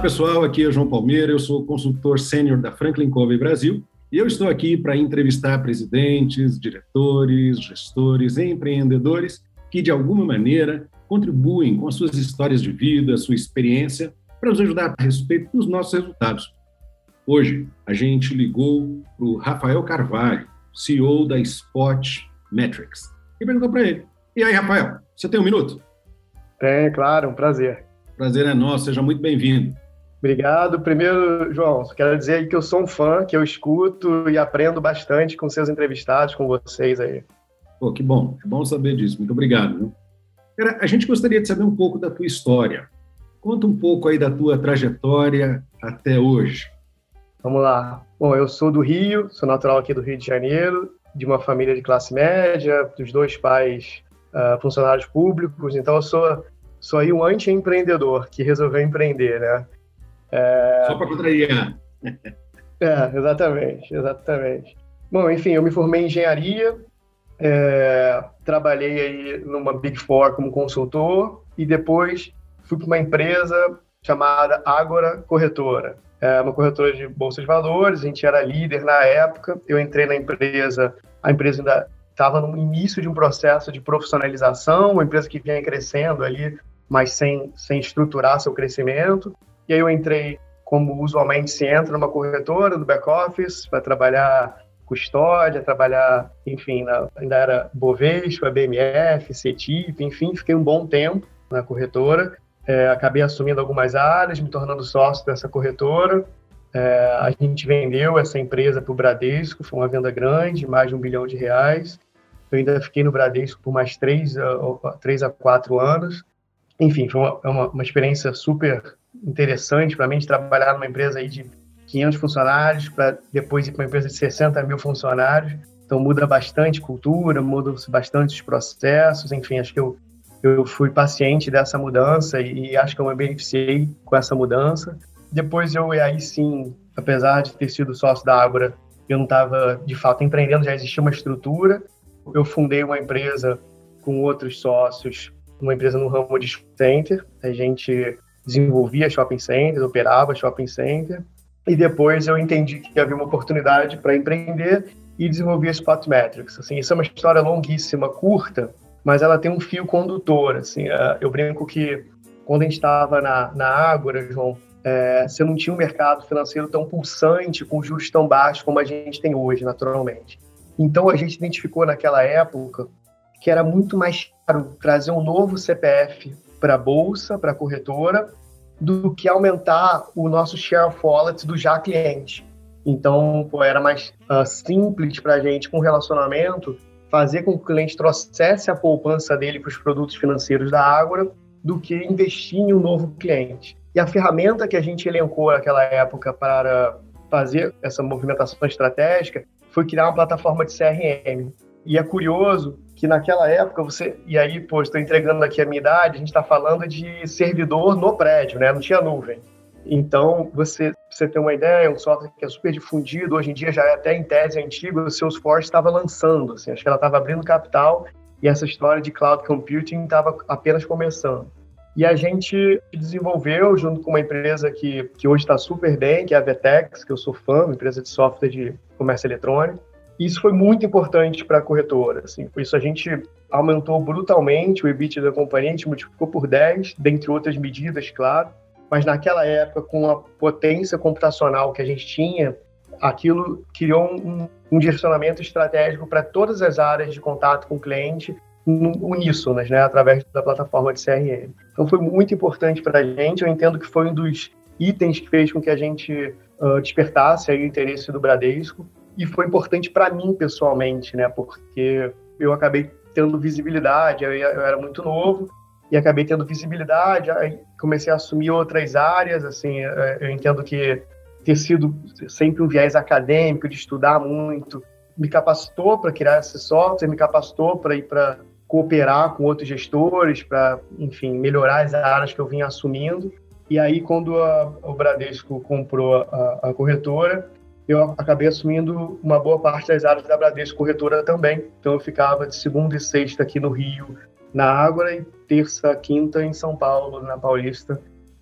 Pessoal, aqui é o João Palmeira, eu sou consultor sênior da Franklin Covey Brasil e eu estou aqui para entrevistar presidentes, diretores, gestores e empreendedores que, de alguma maneira, contribuem com as suas histórias de vida, sua experiência, para nos ajudar a respeito dos nossos resultados. Hoje, a gente ligou para o Rafael Carvalho, CEO da Spot Metrics, e perguntou para ele: E aí, Rafael, você tem um minuto? Tem, claro, um prazer. Prazer é nosso, seja muito bem-vindo. Obrigado. Primeiro, João, quero dizer que eu sou um fã, que eu escuto e aprendo bastante com seus entrevistados, com vocês aí. Pô, que bom, é bom saber disso. Muito obrigado. Viu? Cara, a gente gostaria de saber um pouco da tua história. Conta um pouco aí da tua trajetória até hoje. Vamos lá. Bom, eu sou do Rio, sou natural aqui do Rio de Janeiro, de uma família de classe média, dos dois pais uh, funcionários públicos, então eu sou, sou aí um anti-empreendedor que resolveu empreender, né? É... Só para contrariar. é, exatamente, exatamente. Bom, enfim, eu me formei em engenharia, é, trabalhei aí numa Big Four como consultor e depois fui para uma empresa chamada Agora Corretora. É uma corretora de bolsas de valores, a gente era líder na época. Eu entrei na empresa, a empresa ainda estava no início de um processo de profissionalização, uma empresa que vinha crescendo ali, mas sem, sem estruturar seu crescimento. E aí eu entrei como usualmente se entra numa corretora do back-office para trabalhar custódia, trabalhar, enfim, na, ainda era Bovespa, BMF, CETIP, enfim, fiquei um bom tempo na corretora. É, acabei assumindo algumas áreas, me tornando sócio dessa corretora. É, a gente vendeu essa empresa para o Bradesco, foi uma venda grande, mais de um bilhão de reais. Eu ainda fiquei no Bradesco por mais três, três a quatro anos. Enfim, foi uma, uma, uma experiência super interessante para mim de trabalhar numa empresa aí de 500 funcionários para depois ir para uma empresa de 60 mil funcionários. Então muda bastante cultura, muda bastante os processos, enfim, acho que eu, eu fui paciente dessa mudança e, e acho que eu me beneficiei com essa mudança. Depois eu, aí sim, apesar de ter sido sócio da Ágora, eu não estava de fato empreendendo, já existia uma estrutura. Eu fundei uma empresa com outros sócios, uma empresa no ramo de center. A gente desenvolvia shopping centers, operava shopping center, e depois eu entendi que havia uma oportunidade para empreender e desenvolvi a Spot Metrics. Assim, isso é uma história longuíssima, curta, mas ela tem um fio condutor. Assim, é, eu brinco que quando a gente estava na, na Ágora, João, é, você não tinha um mercado financeiro tão pulsante, com juros tão baixos como a gente tem hoje, naturalmente. Então a gente identificou naquela época que era muito mais caro trazer um novo CPF para a bolsa, para a corretora, do que aumentar o nosso share of wallet do já cliente. Então, pô, era mais uh, simples para a gente, com relacionamento, fazer com que o cliente trouxesse a poupança dele para os produtos financeiros da Ágora do que investir em um novo cliente. E a ferramenta que a gente elencou naquela época para fazer essa movimentação estratégica foi criar uma plataforma de CRM. E é curioso que naquela época você. E aí, pô, estou entregando aqui a minha idade, a gente está falando de servidor no prédio, né? Não tinha nuvem. Então, você, você tem uma ideia, um software que é super difundido, hoje em dia já é até em tese antigo, o Salesforce estava lançando, assim, acho que ela estava abrindo capital e essa história de cloud computing estava apenas começando. E a gente desenvolveu, junto com uma empresa que, que hoje está super bem, que é a Vetex, que eu sou fã, uma empresa de software de comércio eletrônico, isso foi muito importante para a corretora. Assim, por isso a gente aumentou brutalmente o EBIT da companhia, a gente multiplicou por 10, dentre outras medidas, claro. Mas naquela época, com a potência computacional que a gente tinha, aquilo criou um, um direcionamento estratégico para todas as áreas de contato com o cliente uníssonas, né, através da plataforma de CRM. Então foi muito importante para a gente. Eu entendo que foi um dos itens que fez com que a gente uh, despertasse aí o interesse do Bradesco e foi importante para mim pessoalmente, né? Porque eu acabei tendo visibilidade. Eu, eu era muito novo e acabei tendo visibilidade. Comecei a assumir outras áreas. Assim, é, eu entendo que ter sido sempre um viés acadêmico, de estudar muito, me capacitou para criar esse software, me capacitou para ir para cooperar com outros gestores, para, enfim, melhorar as áreas que eu vinha assumindo. E aí, quando a, o Bradesco comprou a, a, corretora, eu acabei assumindo uma boa parte das áreas da Bradesco Corretora também. Então, eu ficava de segunda e sexta aqui no Rio, na Ágora, e terça, quinta em São Paulo, na Paulista,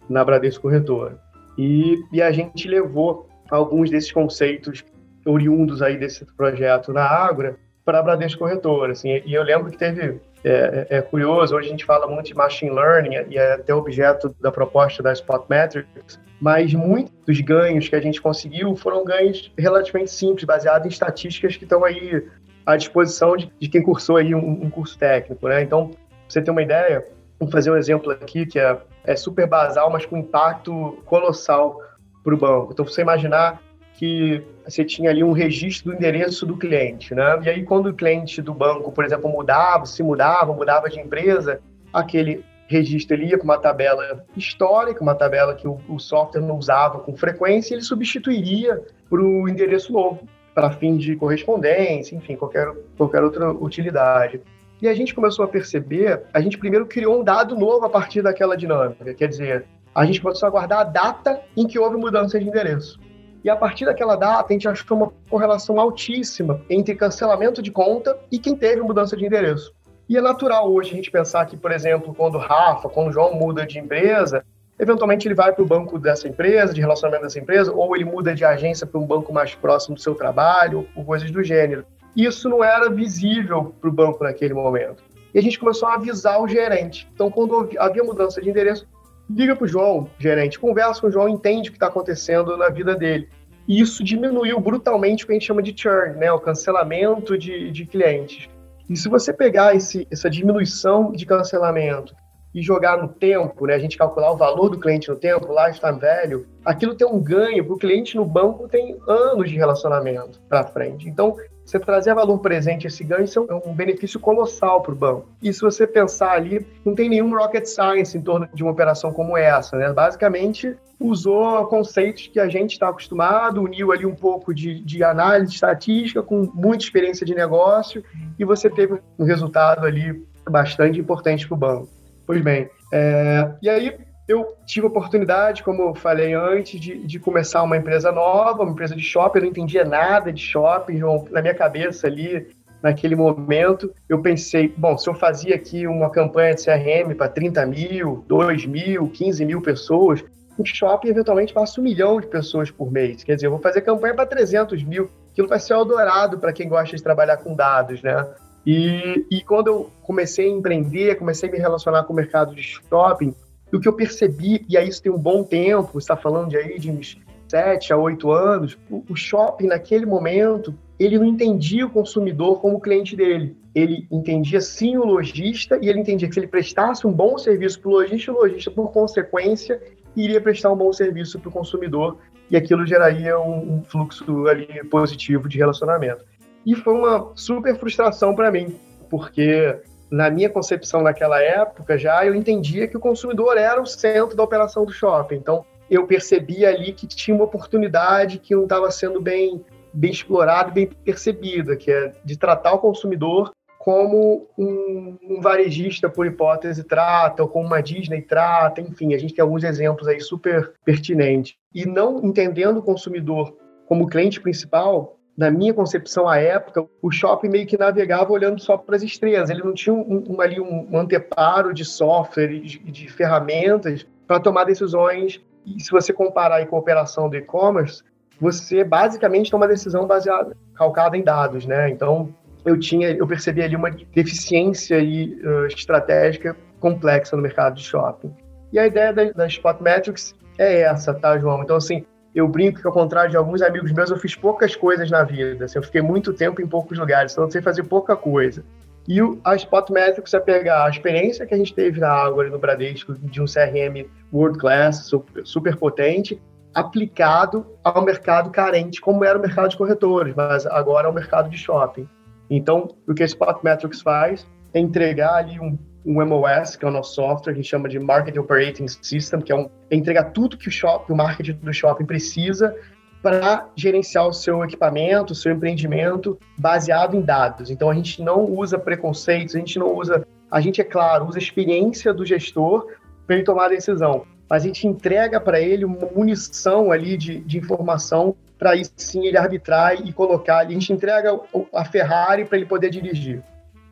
na Bradesco Corretora. E, e a gente levou alguns desses conceitos oriundos aí desse projeto na Ágora para a Bradesco Corretora. Assim, e eu lembro que teve, é, é, é, curioso, hoje a gente fala muito de machine learning e é até objeto da proposta da Spot Metrics, mas muitos ganhos que a gente conseguiu foram ganhos relativamente simples, baseados em estatísticas que estão aí à disposição de, de quem cursou aí um, um curso técnico. Né? Então, pra você ter uma ideia, vou fazer um exemplo aqui que é é super basal, mas com impacto colossal para o banco. Então, você imaginar que você tinha ali um registro do endereço do cliente, né? E aí, quando o cliente do banco, por exemplo, mudava, se mudava, mudava de empresa, aquele registro ele ia para uma tabela histórica, uma tabela que o, o software não usava com frequência, ele substituiria para o endereço novo, para fim de correspondência, enfim, qualquer, qualquer outra utilidade. E a gente começou a perceber, a gente primeiro criou um dado novo a partir daquela dinâmica, quer dizer, a gente começou a guardar a data em que houve mudança de endereço. E a partir daquela data, a gente achou uma correlação altíssima entre cancelamento de conta e quem teve mudança de endereço. E é natural hoje a gente pensar que, por exemplo, quando o Rafa, quando o João muda de empresa, eventualmente ele vai para o banco dessa empresa, de relacionamento dessa empresa, ou ele muda de agência para um banco mais próximo do seu trabalho, ou coisas do gênero isso não era visível para o banco naquele momento. E a gente começou a avisar o gerente. Então, quando havia mudança de endereço, liga para o João, gerente, conversa com o João, entende o que está acontecendo na vida dele. E isso diminuiu brutalmente o que a gente chama de churn, né? o cancelamento de, de clientes. E se você pegar esse, essa diminuição de cancelamento e jogar no tempo, né, a gente calcular o valor do cliente no tempo, lifetime value, aquilo tem um ganho, para o cliente no banco tem anos de relacionamento para frente. Então, você trazer valor presente esse ganho, isso é um benefício colossal para o banco. E se você pensar ali, não tem nenhum rocket science em torno de uma operação como essa, né? Basicamente, usou conceitos que a gente está acostumado, uniu ali um pouco de, de análise estatística com muita experiência de negócio e você teve um resultado ali bastante importante para o banco. Pois bem, é, e aí eu tive a oportunidade, como eu falei antes, de, de começar uma empresa nova, uma empresa de shopping. Eu não entendia nada de shopping, na minha cabeça ali, naquele momento, eu pensei, bom, se eu fazia aqui uma campanha de CRM para 30 mil, 2 mil, 15 mil pessoas, o shopping eventualmente passa um milhão de pessoas por mês. Quer dizer, eu vou fazer campanha para 300 mil. Aquilo vai ser adorado para quem gosta de trabalhar com dados, né? E, e quando eu comecei a empreender, comecei a me relacionar com o mercado de shopping, o que eu percebi, e aí isso tem um bom tempo, está falando de aí de uns 7 a 8 anos, o shopping naquele momento, ele não entendia o consumidor como cliente dele. Ele entendia sim o lojista e ele entendia que se ele prestasse um bom serviço para o lojista, o lojista, por consequência, iria prestar um bom serviço para o consumidor e aquilo geraria um, um fluxo ali positivo de relacionamento. E foi uma super frustração para mim, porque na minha concepção naquela época já eu entendia que o consumidor era o centro da operação do shopping. Então eu percebi ali que tinha uma oportunidade que não estava sendo bem bem explorada bem percebida, que é de tratar o consumidor como um, um, varejista, por hipótese, trata, ou como uma Disney trata, enfim, a gente tem alguns exemplos aí super pertinentes. E não entendendo o consumidor como cliente principal, na minha concepção à época, o shopping meio que navegava olhando só para as estrelas. Ele não tinha um, um, ali um anteparo de software e de, de, ferramentas para tomar decisões. E se você comparar aí com a operação do e-commerce, você basicamente toma decisão baseada, calcada em dados, né? Então, eu tinha, eu percebi ali uma deficiência aí, uh, estratégica complexa no mercado de shopping. E a ideia da, da Spot Metrics é essa, tá, João? Então, assim, eu brinco que, ao contrário de alguns amigos meus, eu fiz poucas coisas na vida. Assim, eu fiquei muito tempo em poucos lugares, então eu sei fazer pouca coisa. E o, a Spot Metrics é pegar a experiência que a gente teve na Água no Bradesco de um CRM world class, super, super potente, aplicado ao mercado carente, como era o mercado de corretores, mas agora é o mercado de shopping. Então, o que a Spot Metrics faz entregar ali um, um MOS, que é o nosso software, que a gente chama de Market Operating System, que é, um, é entregar tudo que o, shopping, o marketing do shopping precisa para gerenciar o seu equipamento, o seu empreendimento baseado em dados. Então a gente não usa preconceitos, a gente não usa, a gente é claro, usa a experiência do gestor para ele tomar a decisão. Mas a gente entrega para ele uma munição ali de, de informação para aí sim ele arbitrar e colocar. A gente entrega a Ferrari para ele poder dirigir.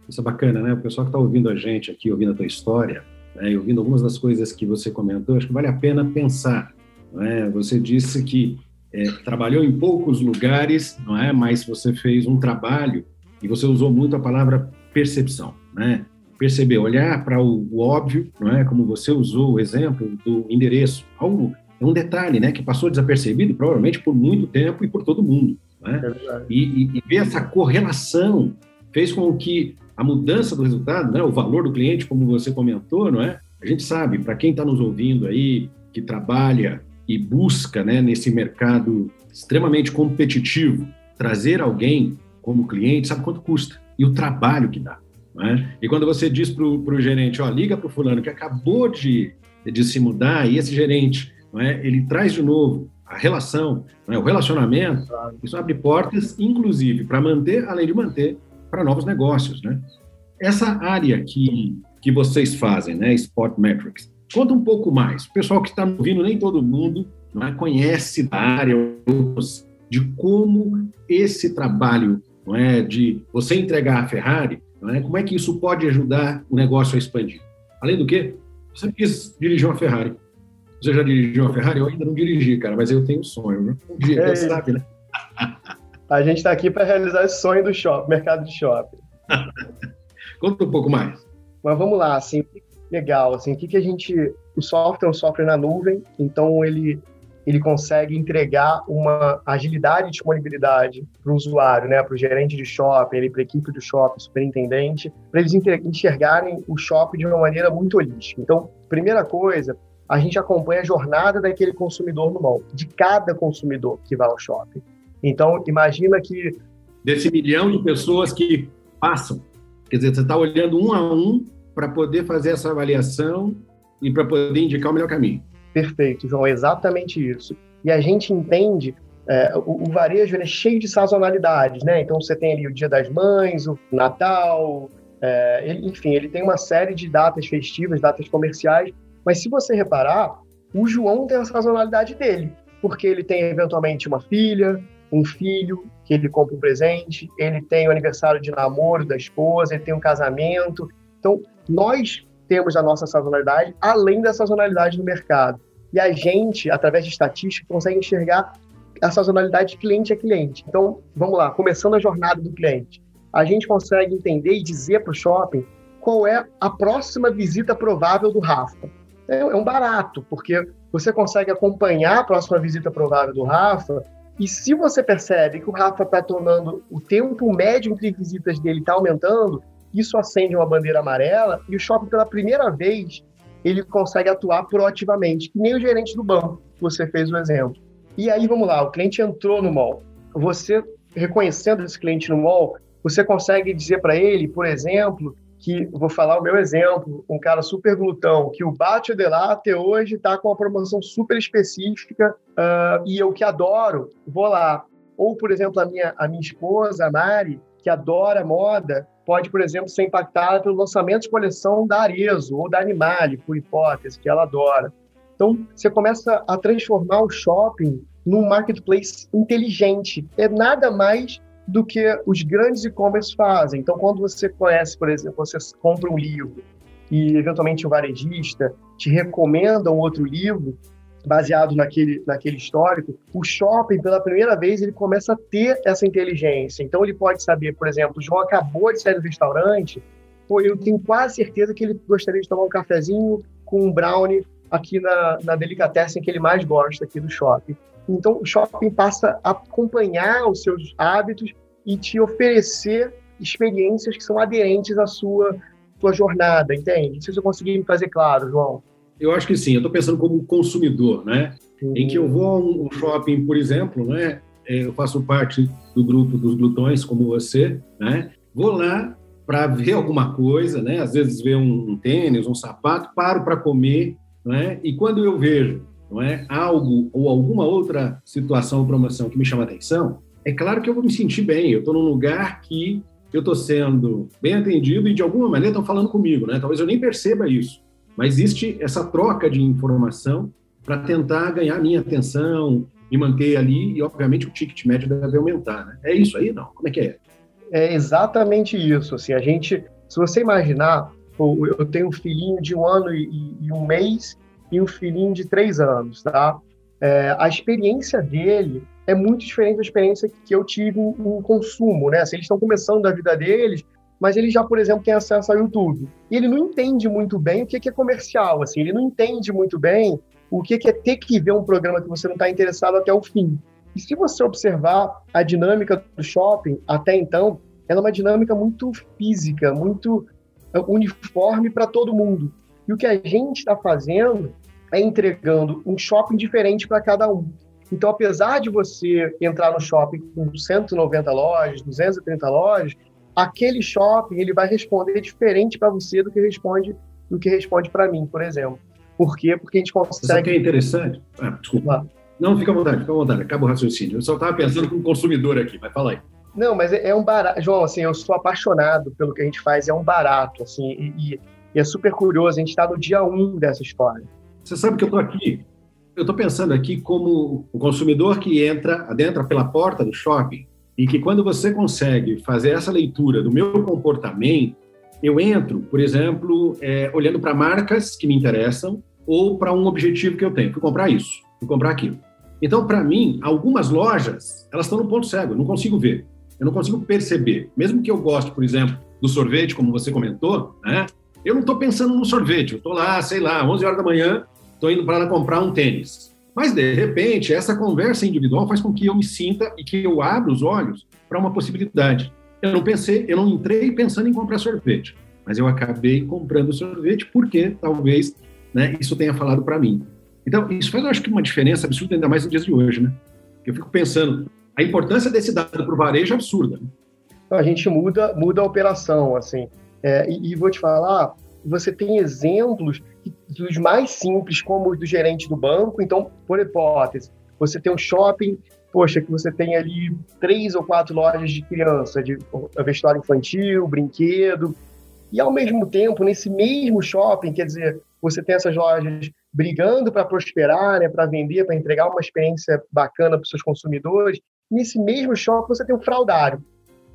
Isso é bacana, né? O pessoal que está ouvindo a gente aqui, ouvindo a tua história, né, e ouvindo algumas das coisas que você comentou, acho que vale a pena pensar. Né? Você disse que é, trabalhou em poucos lugares, não é? Mas você fez um trabalho e você usou muito a palavra percepção, né? Perceber, olhar para o, o, óbvio, não é? Como você usou o exemplo do endereço, algo é um detalhe, né? Que passou desapercebido provavelmente por muito tempo e por todo mundo, né? É e, e, e ver essa correlação fez com que a mudança do resultado, né? O valor do cliente, como você comentou, não é? A gente sabe, para quem está nos ouvindo aí, que trabalha e busca, né, nesse mercado extremamente competitivo, trazer alguém como cliente, sabe quanto custa e o trabalho que dá. Né? E quando você diz para o gerente, ó, liga para o fulano que acabou de, de se mudar e esse gerente, não é, ele traz de novo a relação, é, o relacionamento, isso abre portas, inclusive, para manter, além de manter, para novos negócios. Né? Essa área que, que vocês fazem, né, Sport Metrics, Conta um pouco mais. O pessoal que está ouvindo, nem todo mundo é, conhece da área de como esse trabalho não é, de você entregar a Ferrari, não é, como é que isso pode ajudar o negócio a expandir. Além do que, você quis dirigir uma Ferrari. Você já dirigiu uma Ferrari? Eu ainda não dirigi, cara, mas eu tenho um sonho. Né? Um dia, é quem sabe, né? A gente está aqui para realizar esse sonho do shopping, mercado de shopping. Conta um pouco mais. Mas vamos lá, assim, legal, assim, o que, que a gente... O software é um software na nuvem, então ele, ele consegue entregar uma agilidade e disponibilidade para o usuário, né, para o gerente de shopping, para a equipe do shopping, superintendente, para eles enxergarem o shopping de uma maneira muito holística. Então, primeira coisa, a gente acompanha a jornada daquele consumidor no mall, de cada consumidor que vai ao shopping. Então, imagina que... Desse milhão de pessoas que passam, quer dizer, você está olhando um a um para poder fazer essa avaliação e para poder indicar o melhor caminho. Perfeito, João, exatamente isso. E a gente entende é, o, o, varejo é cheio de sazonalidades, né? Então você tem ali o Dia das Mães, o Natal, é, ele, enfim, ele tem uma série de datas festivas, datas comerciais. Mas se você reparar, o João tem a sazonalidade dele, porque ele tem eventualmente uma filha, um filho que ele compra um presente, ele tem o aniversário de namoro da esposa, ele tem um casamento. Então, nós temos a nossa sazonalidade, além da sazonalidade do mercado. E a gente, através de estatística, consegue enxergar a sazonalidade de cliente a cliente. Então, vamos lá, começando a jornada do cliente. A gente consegue entender e dizer para o shopping qual é a próxima visita provável do Rafa. É, é um barato, porque você consegue acompanhar a próxima visita provável do Rafa e se você percebe que o Rafa está tornando o tempo médio entre visitas dele está aumentando, isso acende uma bandeira amarela e o shopping, pela primeira vez, ele consegue atuar proativamente, que nem o gerente do banco, você fez o exemplo. E aí, vamos lá, o cliente entrou no mall. Você, reconhecendo esse cliente no mall, você consegue dizer para ele, por exemplo, que, vou falar o meu exemplo, um cara super glutão, que o Bate de lá até hoje está com uma promoção super específica uh, e eu que adoro, vou lá. Ou, por exemplo, a minha, a minha esposa, a Mari, que adora moda, pode, por exemplo, ser impactada pelo lançamento de coleção da Arezo ou da Animale, por hipótese, que ela adora. Então, você começa a transformar o shopping num marketplace inteligente. É nada mais do que os grandes e-commerce fazem. Então, quando você conhece, por exemplo, você compra um livro e, eventualmente, o varejista te recomenda um outro livro, baseado naquele, naquele histórico, o shopping, pela primeira vez, ele começa a ter essa inteligência. Então, ele pode saber, por exemplo, o João acabou de sair do restaurante, pô, eu tenho quase certeza que ele gostaria de tomar um cafezinho com um brownie aqui na, na delicatessen que ele mais gosta aqui do shopping. Então, o shopping passa a acompanhar os seus hábitos e te oferecer experiências que são aderentes à sua, sua jornada, entende? Não sei se eu consegui me fazer claro, João. Eu acho que sim. Eu estou pensando como consumidor, né? Uhum. Em que eu vou a um shopping, por exemplo, né? É, eu faço parte do grupo dos glutões, como você, né? Vou lá para ver alguma coisa, né? Às vezes ver um, um tênis, um sapato, paro para comer, né? E quando eu vejo, não é, algo ou alguma outra situação ou promoção que me chama atenção, é claro que eu vou me sentir bem. Eu estou num lugar que eu estou sendo bem atendido e de alguma maneira estão falando comigo, né? Talvez eu nem perceba isso, mas existe essa troca de informação para tentar ganhar minha atenção, me manter ali e obviamente o ticket médio deve aumentar, né? É isso aí, não? Como é que é? É exatamente isso. Assim, a gente, se você imaginar, eu tenho um filhinho de um ano e, e um mês e um filhinho de três anos, tá? É, a experiência dele é muito diferente da experiência que eu tive em, consumo, né? Assim, eles estão começando a vida deles, mas ele já, por exemplo, tem acesso ao YouTube. E ele não entende muito bem o que é comercial, assim, ele não entende muito bem o que é ter que ver um programa que você não está interessado até o fim. E se você observar a dinâmica do shopping até então, ela é uma dinâmica muito física, muito uniforme para todo mundo. E o que a gente está fazendo é entregando um shopping diferente para cada um. Então, apesar de você entrar no shopping com 190 lojas, 230 lojas, aquele shopping ele vai responder diferente para você do que responde do que responde para mim, por exemplo. Por quê? Porque a gente consegue. Sabe que é interessante? Ah, desculpa. Não, fica à vontade, fica à vontade. Acaba o raciocínio. Eu só estava pensando como consumidor aqui, mas fala aí. Não, mas é, é, um barato. João, assim, eu sou apaixonado pelo que a gente faz, é um barato, assim, e, e é super curioso. A gente está no dia um dessa história. Você sabe que eu estou aqui eu estou pensando aqui como o consumidor que entra, adentra pela porta do shopping e que quando você consegue fazer essa leitura do meu comportamento, eu entro, por exemplo, é, olhando para marcas que me interessam ou para um objetivo que eu tenho. Fui comprar isso, fui comprar aquilo. Então, para mim, algumas lojas, elas estão no ponto cego, eu não consigo ver, eu não consigo perceber. Mesmo que eu goste, por exemplo, do sorvete, como você comentou, né? Eu não estou pensando no sorvete, eu estou lá, sei lá, 11 horas da manhã, estou indo para comprar um tênis. Mas, de repente, essa conversa individual faz com que eu me sinta e que eu abra os olhos para uma possibilidade. Eu não pensei, eu não entrei pensando em comprar sorvete, mas eu acabei comprando sorvete porque talvez né, isso tenha falado para mim. Então, isso faz, eu acho que, uma diferença absurda, ainda mais nos dias de hoje, né? Eu fico pensando, a importância desse dado para o varejo é absurda. Né? A gente muda, muda a operação, assim. É, e, e, vou te falar, você tem exemplos dos mais simples, como os do gerente do banco. Então, por hipótese, você tem um shopping, poxa, que você tem ali três ou quatro lojas de criança, de vestuário infantil, brinquedo, e ao mesmo tempo, nesse mesmo shopping, quer dizer, você tem essas lojas brigando para prosperar, né, para vender, para entregar uma experiência bacana para os seus consumidores. Nesse mesmo shopping, você tem um fraudário.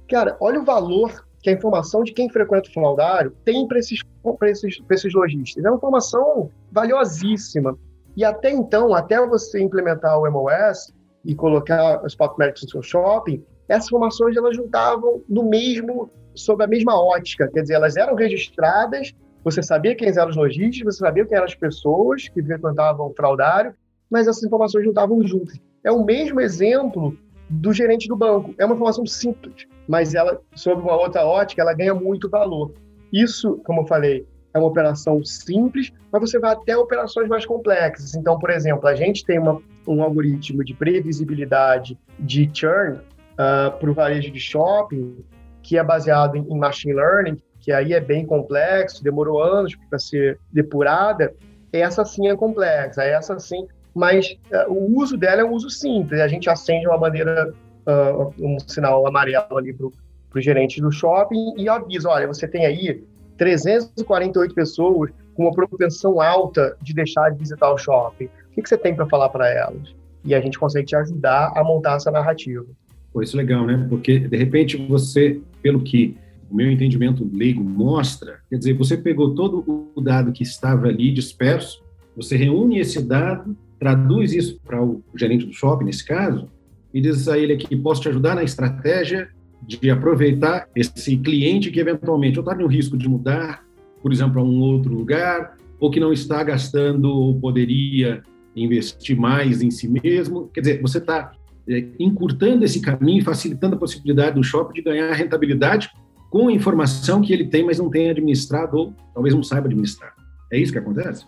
Cara, olha o valor que a informação de quem frequenta o fraudário tem para esses, esses, esses lojistas. É uma informação valiosíssima. E até então, até você implementar o MOS e colocar os pop no seu shopping, essas informações elas juntavam no mesmo, sob a mesma ótica. Quer dizer, elas eram registradas, você sabia quem eram os lojistas, você sabia quem eram as pessoas que frequentavam o fraudário, mas essas informações juntavam juntas. É o mesmo exemplo do gerente do banco. É uma informação simples mas ela, sob uma outra ótica, ela ganha muito valor. Isso, como eu falei, é uma operação simples, mas você vai até operações mais complexas. Então, por exemplo, a gente tem uma, um algoritmo de previsibilidade de churn uh, para o varejo de shopping, que é baseado em, em machine learning, que aí é bem complexo, demorou anos para ser depurada. Essa sim é complexa, essa sim, mas uh, o uso dela é um uso simples. A gente acende uma bandeira uh, um sinal amarelo ali para o gerente do shopping e avisa, olha, você tem aí 348 pessoas com uma propensão alta de deixar de visitar o shopping. O que, que você tem para falar para elas? E a gente consegue te ajudar a montar essa narrativa. Pô, isso é legal, né? Porque, de repente, você, pelo que o meu entendimento leigo mostra, quer dizer, você pegou todo o dado que estava ali disperso, você reúne esse dado, traduz isso para o gerente do shopping, nesse caso, e diz a ele aqui, posso te ajudar na estratégia de aproveitar esse cliente que eventualmente ou está no risco de mudar, por exemplo, a um outro lugar, ou que não está gastando ou poderia investir mais em si mesmo. Quer dizer, você está é, encurtando esse caminho, facilitando a possibilidade do shopping de ganhar rentabilidade com a informação que ele tem, mas não tem administrado ou talvez não saiba administrar. É isso que acontece?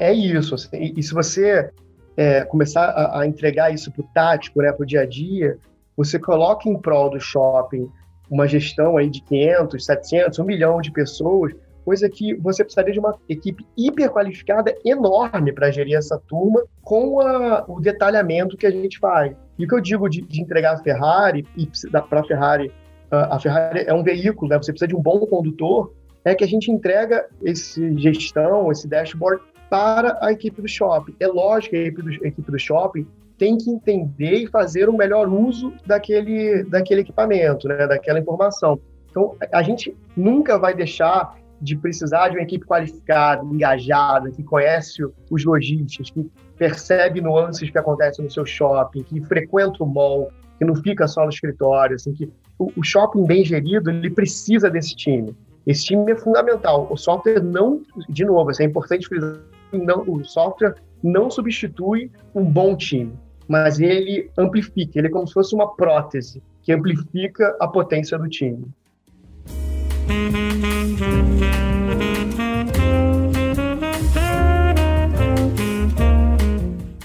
É isso. Assim, e se você é, começar a, a, entregar isso para o tático, né, para o dia a dia, você coloca em prol do shopping uma gestão aí de 500, 700, 1 milhão de pessoas, coisa que você precisaria de uma equipe hiper qualificada enorme para gerir essa turma com a, o detalhamento que a gente faz. E o que eu digo de, de entregar a Ferrari, e para a Ferrari, a Ferrari é um veículo, né? você precisa de um bom condutor, é que a gente entrega esse gestão, esse dashboard para a equipe do shopping. É lógico que a equipe do, a equipe do shopping tem que entender e fazer o melhor uso daquele, daquele equipamento, né, daquela informação. Então, a gente nunca vai deixar de precisar de uma equipe qualificada, engajada, que conhece os lojistas, que percebe nuances que acontecem no seu shopping, que frequenta o mall, que não fica só no escritório, assim, que o, o shopping bem gerido, ele precisa desse time. Esse time é fundamental. O software não, de novo, é importante frisar, não, o software não substitui um bom time, mas ele amplifica, ele é como se fosse uma prótese que amplifica a potência do time.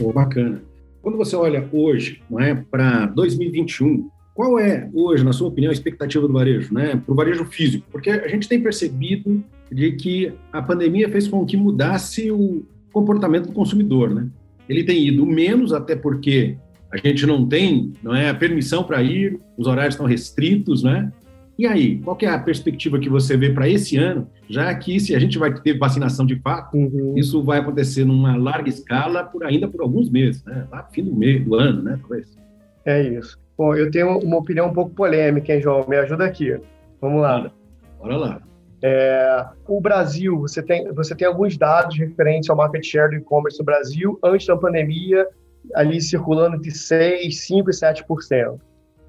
Oh, bacana. Quando você olha hoje, não é, para 2021, qual é hoje, na sua opinião, a expectativa do varejo, né, para o varejo físico? Porque a gente tem percebido de que a pandemia fez com que mudasse o comportamento do consumidor, né? Ele tem ido menos, até porque a gente não tem, não é, a permissão para ir, os horários estão restritos, né? E aí, qual é a perspectiva que você vê para esse ano, já que se a gente vai ter vacinação de fato, uhum. isso vai acontecer numa larga escala por ainda por alguns meses, né? Lá fim do mês, do ano, né? Talvez. É isso. Bom, eu tenho uma opinião um pouco polêmica, hein, João? Me ajuda aqui. Vamos lá. Bora lá. É, o Brasil, você tem, você tem alguns dados referentes ao market share do e-commerce no Brasil antes da pandemia, ali circulando entre 6, 5 e 7%.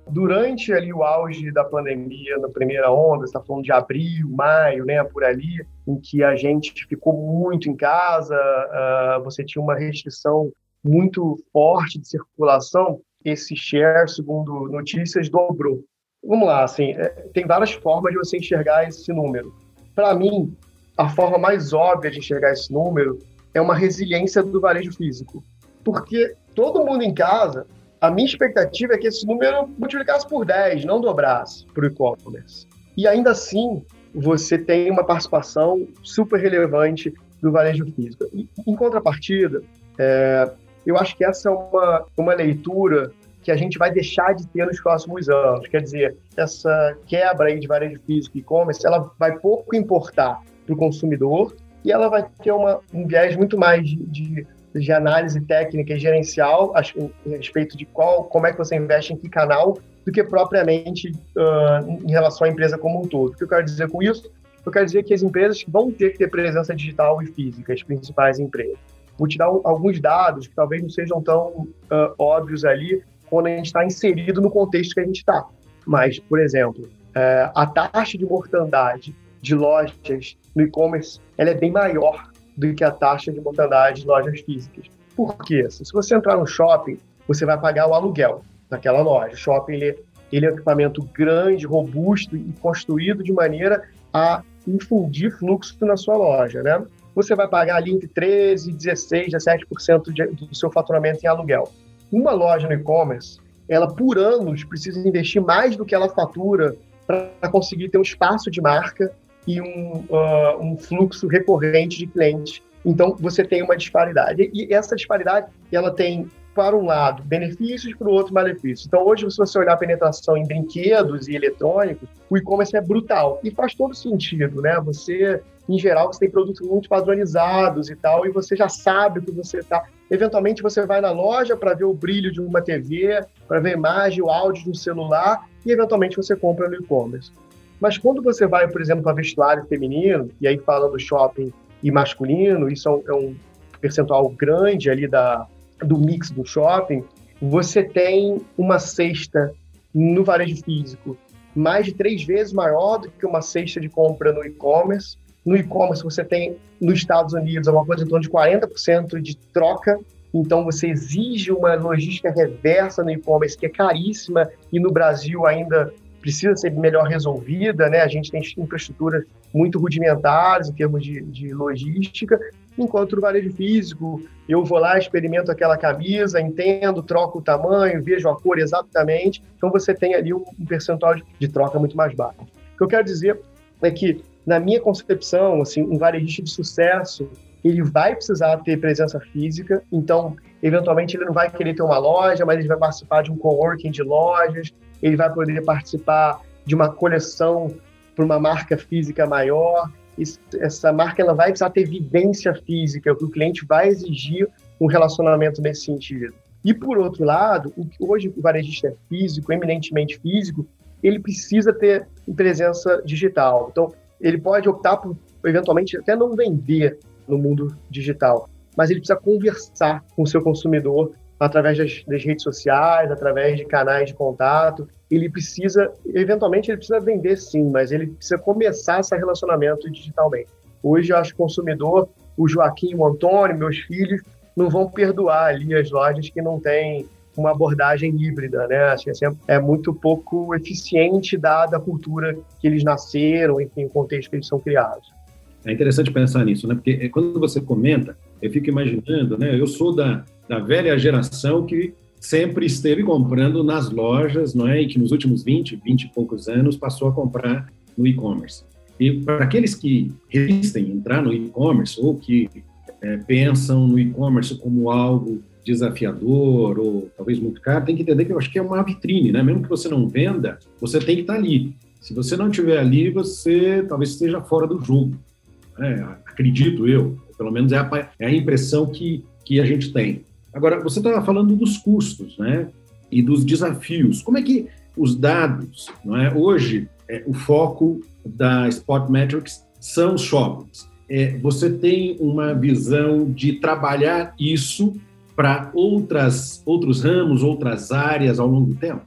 Durante ali o auge da pandemia, na primeira onda, está falando de abril, maio, né, por ali, em que a gente ficou muito em casa, uh, você tinha uma restrição muito forte de circulação, esse share, segundo notícias, dobrou. Vamos lá, assim, é, tem várias formas de você enxergar esse número. Para mim, a forma mais óbvia de enxergar esse número é uma resiliência do varejo físico. Porque todo mundo em casa, a minha expectativa é que esse número multiplicasse por 10, não dobrasse para o e-commerce. E ainda assim, você tem uma participação super relevante do varejo físico. Em contrapartida, é, eu acho que essa é uma, uma leitura que a gente vai deixar de ter nos próximos anos. Quer dizer, essa quebra aí de varejo físico e e-commerce, ela vai pouco importar para o consumidor e ela vai ter uma, um viés muito mais de, de, de, análise técnica e gerencial a, a respeito de qual, como é que você investe em que canal, do que propriamente uh, em relação à empresa como um todo. O que eu quero dizer com isso? Eu quero dizer que as empresas vão ter que ter presença digital e física, as principais empresas. Vou te dar alguns dados que talvez não sejam tão uh, óbvios ali quando a gente está inserido no contexto que a gente está. Mas, por exemplo, uh, a taxa de mortandade de lojas no e-commerce ela é bem maior do que a taxa de mortandade de lojas físicas. Por quê? Se você entrar no shopping, você vai pagar o aluguel daquela loja. O shopping ele, ele é um equipamento grande, robusto e construído de maneira a infundir fluxo na sua loja, né? você vai pagar ali entre 13%, 16%, 17% do seu faturamento em aluguel. Uma loja no e-commerce, ela por anos precisa investir mais do que ela fatura para conseguir ter um espaço de marca e um, uh, um fluxo recorrente de clientes. Então, você tem uma disparidade. E essa disparidade, ela tem para um lado benefícios, para o outro malefícios. Então, hoje, se você olhar a penetração em brinquedos e eletrônicos, o e-commerce é brutal. E faz todo sentido, né? Você, em geral, você tem produtos muito padronizados e tal, e você já sabe o que você está. Eventualmente, você vai na loja para ver o brilho de uma TV, para ver a imagem, o áudio de um celular, e eventualmente você compra no e-commerce. Mas quando você vai, por exemplo, para vestuário feminino, e aí falando shopping e masculino, isso é um, é um percentual grande ali da, do mix do shopping, você tem uma cesta no varejo físico mais de três vezes maior do que uma cesta de compra no e-commerce. No e-commerce, você tem, nos Estados Unidos, uma coisa em torno de 40% de troca. Então, você exige uma logística reversa no e-commerce, que é caríssima, e no Brasil ainda precisa ser melhor resolvida, né? A gente tem infraestruturas muito rudimentares em termos de, de logística, enquanto no varejo físico, eu vou lá, experimento aquela camisa, entendo, troco o tamanho, vejo a cor exatamente, então você tem ali um, percentual de troca muito mais baixo. O que eu quero dizer é que, na minha concepção, assim, um varejista de sucesso, ele vai precisar ter presença física, então, eventualmente, ele não vai querer ter uma loja, mas ele vai participar de um coworking de lojas, ele vai poder participar de uma coleção para uma marca física maior. Essa marca ela vai precisar ter vivência física, o cliente vai exigir um relacionamento nesse sentido. E por outro lado, hoje o varejista é físico, eminentemente físico, ele precisa ter presença digital. Então, ele pode optar por, eventualmente, até não vender no mundo digital, mas ele precisa conversar com o seu consumidor através das, das, redes sociais, através de canais de contato. Ele precisa, eventualmente, ele precisa vender sim, mas ele precisa começar esse relacionamento digitalmente. Hoje, eu acho que o consumidor, o Joaquim, o Antônio, meus filhos, não vão perdoar ali as lojas que não têm uma abordagem híbrida, né? Acho assim, é muito pouco eficiente dada a cultura que eles nasceram, enfim, o contexto que eles são criados. É interessante pensar nisso, né? Porque quando você comenta, eu fico imaginando, né? Eu sou da, da velha geração que sempre esteve comprando nas lojas, não é? E que nos últimos 20, 20 e poucos anos passou a comprar no e-commerce. E para aqueles que resistem entrar no e-commerce ou que é, pensam no e-commerce como algo desafiador ou talvez muito caro, tem que entender que eu acho que é uma vitrine, né? Mesmo que você não venda, você tem que estar ali. Se você não estiver ali, você talvez esteja fora do jogo né? acredito eu, pelo menos é a, é a impressão que, que a gente tem. Agora, você estava falando dos custos, né? E dos desafios. Como é que os dados, não é? Hoje, é, o foco da Spot Metrics são os shoppings. É, você tem uma visão de trabalhar isso para outras outros ramos, outras áreas ao longo do tempo?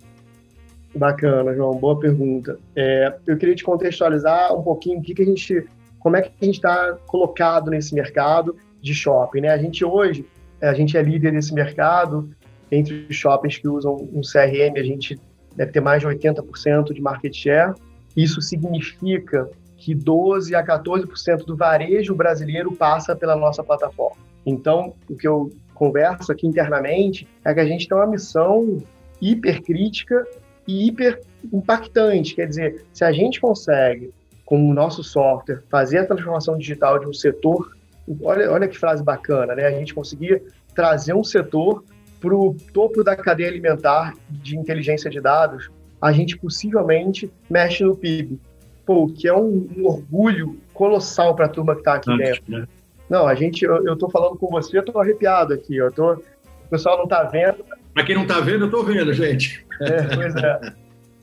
Bacana, João. Boa pergunta. É, eu queria te contextualizar um pouquinho que, que a gente como é que a gente está colocado nesse mercado de shopping. Né? A gente hoje, é, a gente é líder nesse mercado, entre os shoppings que usam um CRM, a gente deve ter mais de 80% de market share. Isso significa que 12 a 14% do varejo brasileiro passa pela nossa plataforma. Então, o que eu converso aqui internamente é que a gente tem uma missão hipercrítica e hiper impactante. Quer dizer, se a gente consegue com o nosso software, fazer a transformação digital de um setor. Olha, olha que frase bacana, né? A gente conseguir trazer um setor para o topo da cadeia alimentar de inteligência de dados, a gente possivelmente mexe no PIB. Pô, que é um, um orgulho colossal para a turma que está aqui Antes, dentro. Né? Não, a gente, eu, estou falando com você, eu estou arrepiado aqui. Eu tô, o pessoal não está vendo. Para quem não está vendo, eu estou vendo, gente. É, pois é.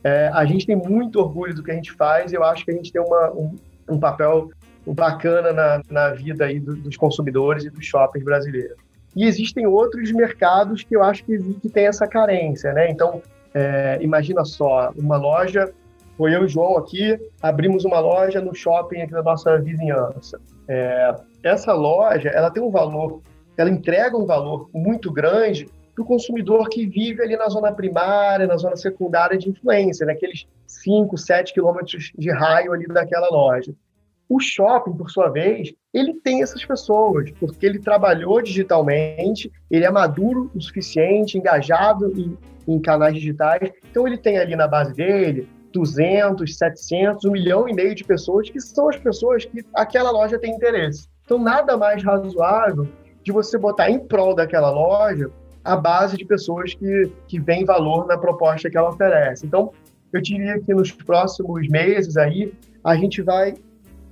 É, a gente tem muito orgulho do que a gente faz eu acho que a gente tem uma, um, um papel bacana na, na vida aí do, dos consumidores e dos shoppings brasileiros. E existem outros mercados que eu acho que, que tem essa carência, né? Então, é, imagina só, uma loja, foi eu e o João aqui, abrimos uma loja no shopping aqui da nossa vizinhança. É, essa loja, ela tem um valor, ela entrega um valor muito grande para o consumidor que vive ali na zona primária, na zona secundária de influência, naqueles 5, 7 quilômetros de raio ali daquela loja. O shopping, por sua vez, ele tem essas pessoas, porque ele trabalhou digitalmente, ele é maduro o suficiente, engajado em, em canais digitais, então ele tem ali na base dele 200, 700, um milhão e meio de pessoas que são as pessoas que aquela loja tem interesse. Então, nada mais razoável de você botar em prol daquela loja a base de pessoas que, que veem valor na proposta que ela oferece. Então, eu diria que nos próximos meses aí, a gente vai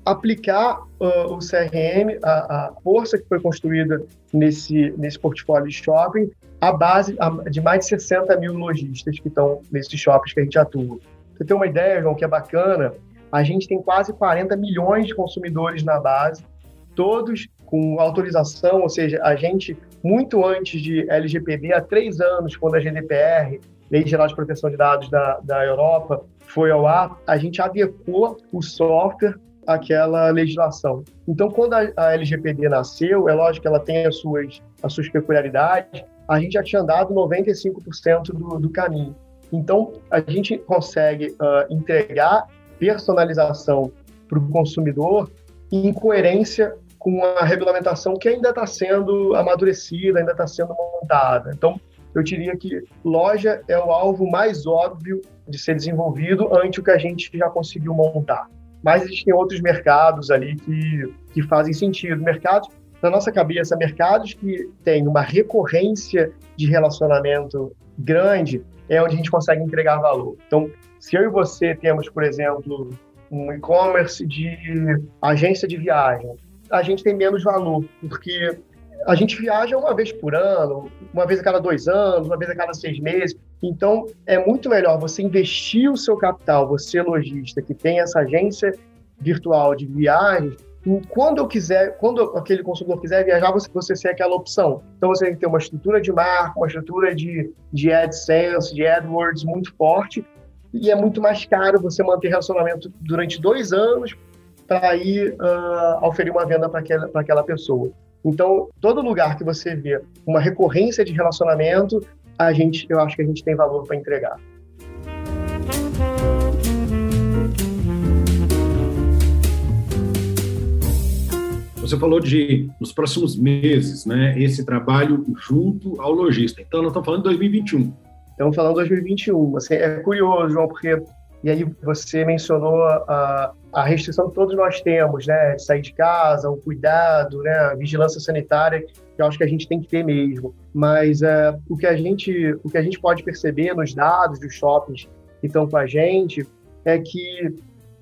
aplicar uh, o CRM, a, a, força que foi construída nesse, nesse portfólio de shopping, a base de mais de 60 mil lojistas que estão nesses shoppings que a gente atua. Você tem uma ideia, João, que é bacana? A gente tem quase 40 milhões de consumidores na base, todos com autorização, ou seja, a gente, muito antes de LGPD, há três anos, quando a GDPR, Lei Geral de Proteção de Dados da, da Europa, foi ao ar, a gente adequou o software àquela legislação. Então, quando a, a LGPD nasceu, é lógico que ela tem as suas, as suas peculiaridades, a gente já tinha andado 95% do, do caminho. Então, a gente consegue uh, entregar personalização para o consumidor em coerência com regulamentação que ainda está sendo amadurecida, ainda está sendo montada. Então, eu diria que loja é o alvo mais óbvio de ser desenvolvido ante o que a gente já conseguiu montar. Mas existem outros mercados ali que, que fazem sentido. Mercados, na nossa cabeça, mercados que têm uma recorrência de relacionamento grande é onde a gente consegue entregar valor. Então, se eu e você temos, por exemplo, um e-commerce de agência de viagem, a gente tem menos valor, porque a gente viaja uma vez por ano, uma vez a cada dois anos, uma vez a cada seis meses. Então, é muito melhor você investir o seu capital, você lojista que tem essa agência virtual de viagens, quando eu quiser, quando aquele consumidor quiser viajar, você, você ser aquela opção. Então você tem que ter uma estrutura de marca, uma estrutura de, de AdSense, de AdWords muito forte, e é muito mais caro você manter relacionamento durante dois anos para ir uh, oferir uma venda para aquela, aquela pessoa. Então, todo lugar que você vê uma recorrência de relacionamento, a gente, eu acho que a gente tem valor para entregar. Você falou de, nos próximos meses, né, esse trabalho junto ao lojista. Então, nós estamos falando de 2021. Estamos falando de 2021. Assim, é curioso, João, porque e aí você mencionou a, a restrição que todos nós temos, né, de sair de casa, o cuidado, né, a vigilância sanitária, que eu acho que a gente tem que ter mesmo. Mas é, o que a gente o que a gente pode perceber nos dados dos shoppings que estão com a gente é que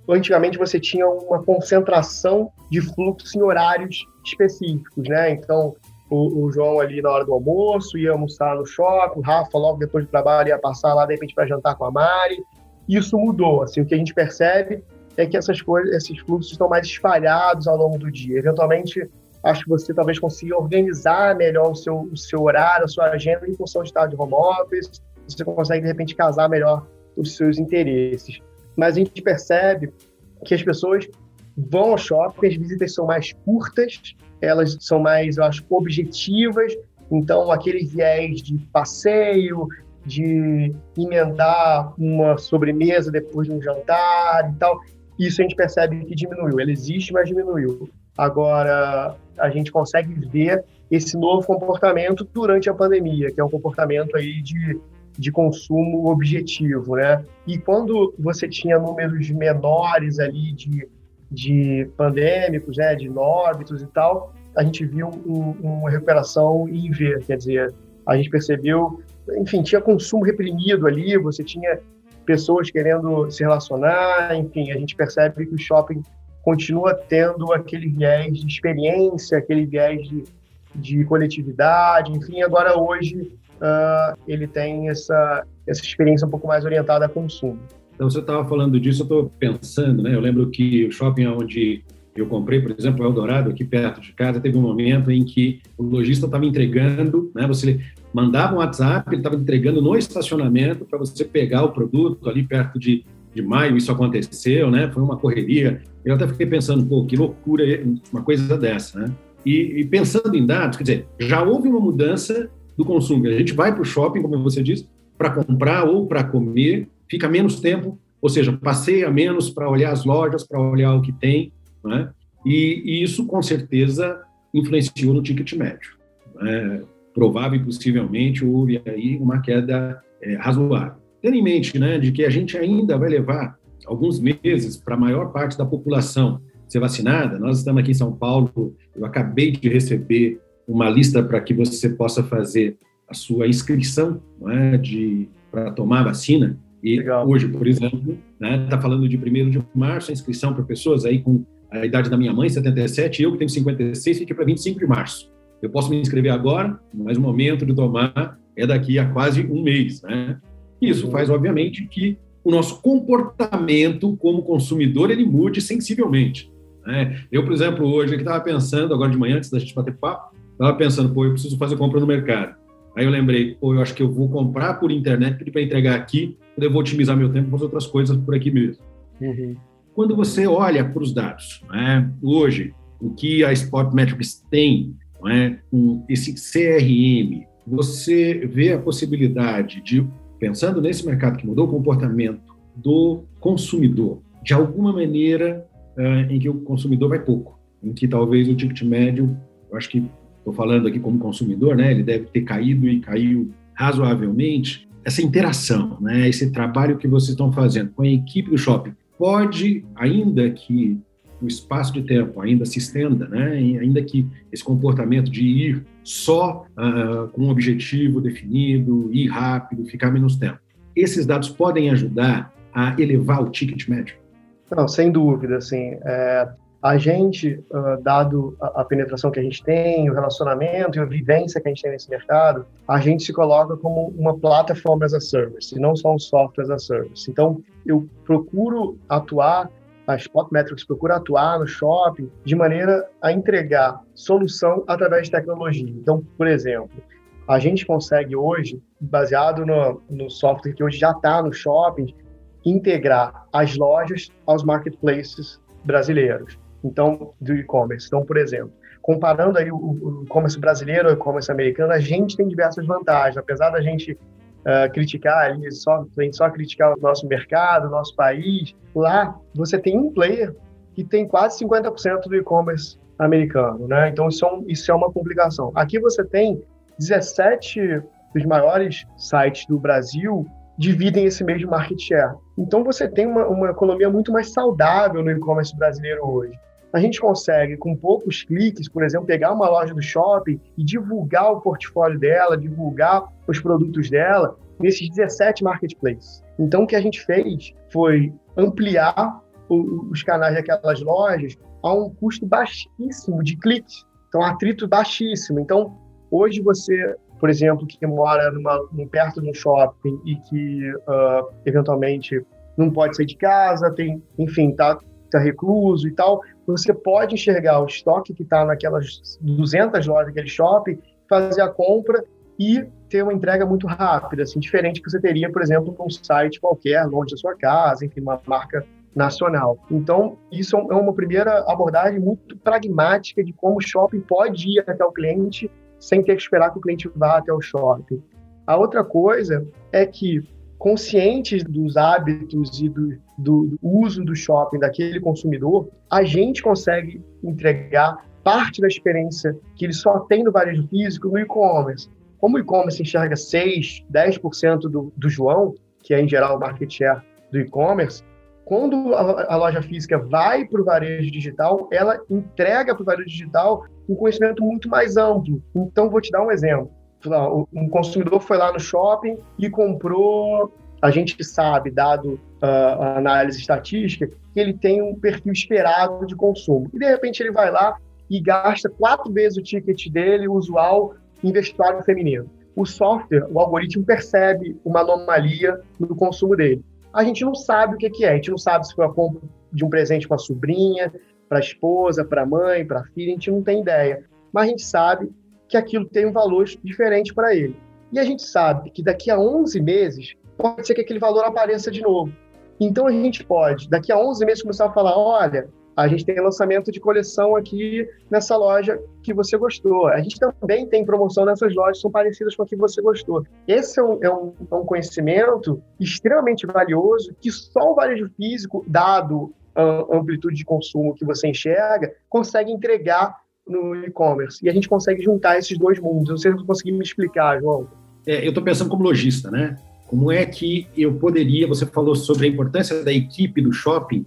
antigamente você tinha uma concentração de fluxo em horários específicos, né? Então, o, o, João ali na hora do almoço ia almoçar no shopping, o Rafa logo depois do trabalho ia passar lá de repente para jantar com a Mari. Isso mudou, assim, o que a gente percebe é que essas coisas, esses fluxos estão mais espalhados ao longo do dia. Eventualmente, acho que você talvez consiga organizar melhor o seu, o seu horário, a sua agenda em função de estar de home office, você consegue de repente casar melhor os seus interesses mas a gente percebe que as pessoas vão ao shopping, as visitas são mais curtas, elas são mais, eu acho, objetivas. Então, aquele viés de passeio, de emendar uma sobremesa depois de um jantar e tal, isso a gente percebe que diminuiu. Ele existe, mas diminuiu. Agora, a gente consegue ver esse novo comportamento durante a pandemia, que é um comportamento aí de de consumo objetivo, né? E quando você tinha números menores ali de, de pandêmicos, né, de óbitos e tal, a gente viu um, uma recuperação em V, quer dizer, a gente percebeu, enfim, tinha consumo reprimido ali, você tinha pessoas querendo se relacionar, enfim, a gente percebe que o shopping continua tendo aquele viés de experiência, aquele viés de, de coletividade, enfim, agora hoje uh, ele tem essa, essa experiência um pouco mais orientada a consumo. Então, você estava falando disso, eu estou pensando, né? Eu lembro que o shopping onde eu comprei, por exemplo, o Eldorado, aqui perto de casa, teve um momento em que o lojista estava entregando, né? Você mandava um WhatsApp, ele estava entregando no estacionamento para você pegar o produto ali perto de, de maio, isso aconteceu, né? Foi uma correria. Eu até fiquei pensando, pô, que loucura uma coisa dessa, né? E, e pensando em dados, quer dizer, já houve uma mudança do consumo. A gente vai para o shopping, como você disse, para comprar ou para comer, fica menos tempo, ou seja, passeia menos para olhar as lojas, para olhar o que tem, né? e, e, isso com certeza influenciou no ticket médio. Né? Provável e possivelmente houve aí uma queda é, razoável. Tendo em mente né, de que a gente ainda vai levar alguns meses para a maior parte da população ser vacinada, nós estamos aqui em São Paulo, eu acabei de receber uma lista para que você possa fazer a sua inscrição é, de para tomar a vacina. E Legal. hoje, por exemplo, está né, tá falando de 1 de março, a inscrição para pessoas aí com a idade da minha mãe, 77, e eu que tenho 56, fica para 25 de março. Eu posso me inscrever agora, mas o momento de tomar é daqui a quase um mês. Né? Isso uhum. faz, obviamente, que o nosso comportamento como consumidor ele mude sensivelmente. Né? Eu, por exemplo, hoje que estava pensando, agora de manhã, antes da gente bater papo, Estava pensando, pô, eu preciso fazer compra no mercado. Aí eu lembrei, pô, eu acho que eu vou comprar por internet, pedir para entregar aqui, eu vou otimizar meu tempo com outras coisas por aqui mesmo. Uhum. Quando você olha para os dados, né, hoje, o que a Spot Metrics tem né, com esse CRM, você vê a possibilidade de pensando nesse mercado que mudou o comportamento do consumidor, de alguma maneira uh, em que o consumidor vai pouco, em que talvez o ticket médio, eu acho que estou falando aqui como consumidor, né, ele deve ter caído e caiu razoavelmente. Essa interação, né, esse trabalho que vocês estão fazendo com a equipe do shopping, pode, ainda que o espaço de tempo ainda se estenda, né? ainda que esse comportamento de ir só uh, com um objetivo definido, ir rápido, ficar menos tempo. Esses dados podem ajudar a elevar o ticket médio? Não, sem dúvida, assim, é, a gente, uh, dado a, a, penetração que a gente tem, o relacionamento e a vivência que a gente tem nesse mercado, a gente se coloca como uma plataforma as a service, e não só um software as a service. Então, eu procuro atuar a Spot Metrics procura atuar no shopping de maneira a entregar solução através de tecnologia. Então, por exemplo, a gente consegue hoje, baseado no, no software que hoje já está no shopping, integrar as lojas aos marketplaces brasileiros, então do e-commerce. Então, por exemplo, comparando aí o e-commerce brasileiro ao e-commerce americano, a gente tem diversas vantagens, apesar da gente uh, criticar ali, só, só criticar o nosso mercado, o nosso país. Lá, você tem um player que tem quase 50% do e-commerce americano, né? Então, isso é, um, isso é uma complicação. Aqui você tem 17 dos maiores sites do Brasil dividem esse mesmo market share. Então, você tem uma, uma economia muito mais saudável no e-commerce brasileiro hoje a gente consegue, com poucos cliques, por exemplo, pegar uma loja do shopping e divulgar o portfólio dela, divulgar os produtos dela nesses 17 marketplaces. Então, o que a gente fez foi ampliar o, os canais daquelas lojas a um custo baixíssimo de cliques. Então, atrito baixíssimo. Então, hoje você, por exemplo, que mora numa, perto de um shopping e que, uh, eventualmente, não pode sair de casa, tem, enfim, tá, tá recluso e tal, você pode enxergar o estoque que está naquelas 200 lojas daquele shopping, fazer a compra e ter uma entrega muito rápida, assim, diferente que você teria, por exemplo, num site qualquer, longe da sua casa, enfim, uma marca nacional. Então, isso é uma primeira abordagem muito pragmática de como o shopping pode ir até o cliente sem ter que esperar que o cliente vá até o shopping. A outra coisa é que conscientes dos hábitos e do, do, uso do shopping daquele consumidor, a gente consegue entregar parte da experiência que ele só tem no varejo físico no e-commerce. Como o e-commerce enxerga 6, 10% do, do João, que é em geral o market share do e-commerce, quando a, a, loja física vai para o varejo digital, ela entrega para o varejo digital um conhecimento muito mais amplo. Então, vou te dar um exemplo um consumidor foi lá no shopping e comprou, a gente sabe, dado uh, a análise estatística, que ele tem um perfil esperado de consumo. E de repente ele vai lá e gasta quatro vezes o ticket dele, usual, em vestuário feminino. O software, o algoritmo percebe uma anomalia no consumo dele. A gente não sabe o que é, a gente não sabe se foi a compra de um presente para a sobrinha, para a esposa, para a mãe, para a filha, a gente não tem ideia. Mas a gente sabe que aquilo tem um valor diferente para ele. E a gente sabe que daqui a 11 meses pode ser que aquele valor apareça de novo. Então a gente pode, daqui a 11 meses, começar a falar: olha, a gente tem lançamento de coleção aqui nessa loja que você gostou. A gente também tem promoção nessas lojas que são parecidas com a que você gostou. Esse é um, é um, é um conhecimento extremamente valioso que só o varejo físico, dado a amplitude de consumo que você enxerga, consegue entregar no e-commerce. E a gente consegue juntar esses dois mundos. Não sei se você conseguir me explicar, João. É, eu estou pensando como lojista, né? Como é que eu poderia, você falou sobre a importância da equipe do shopping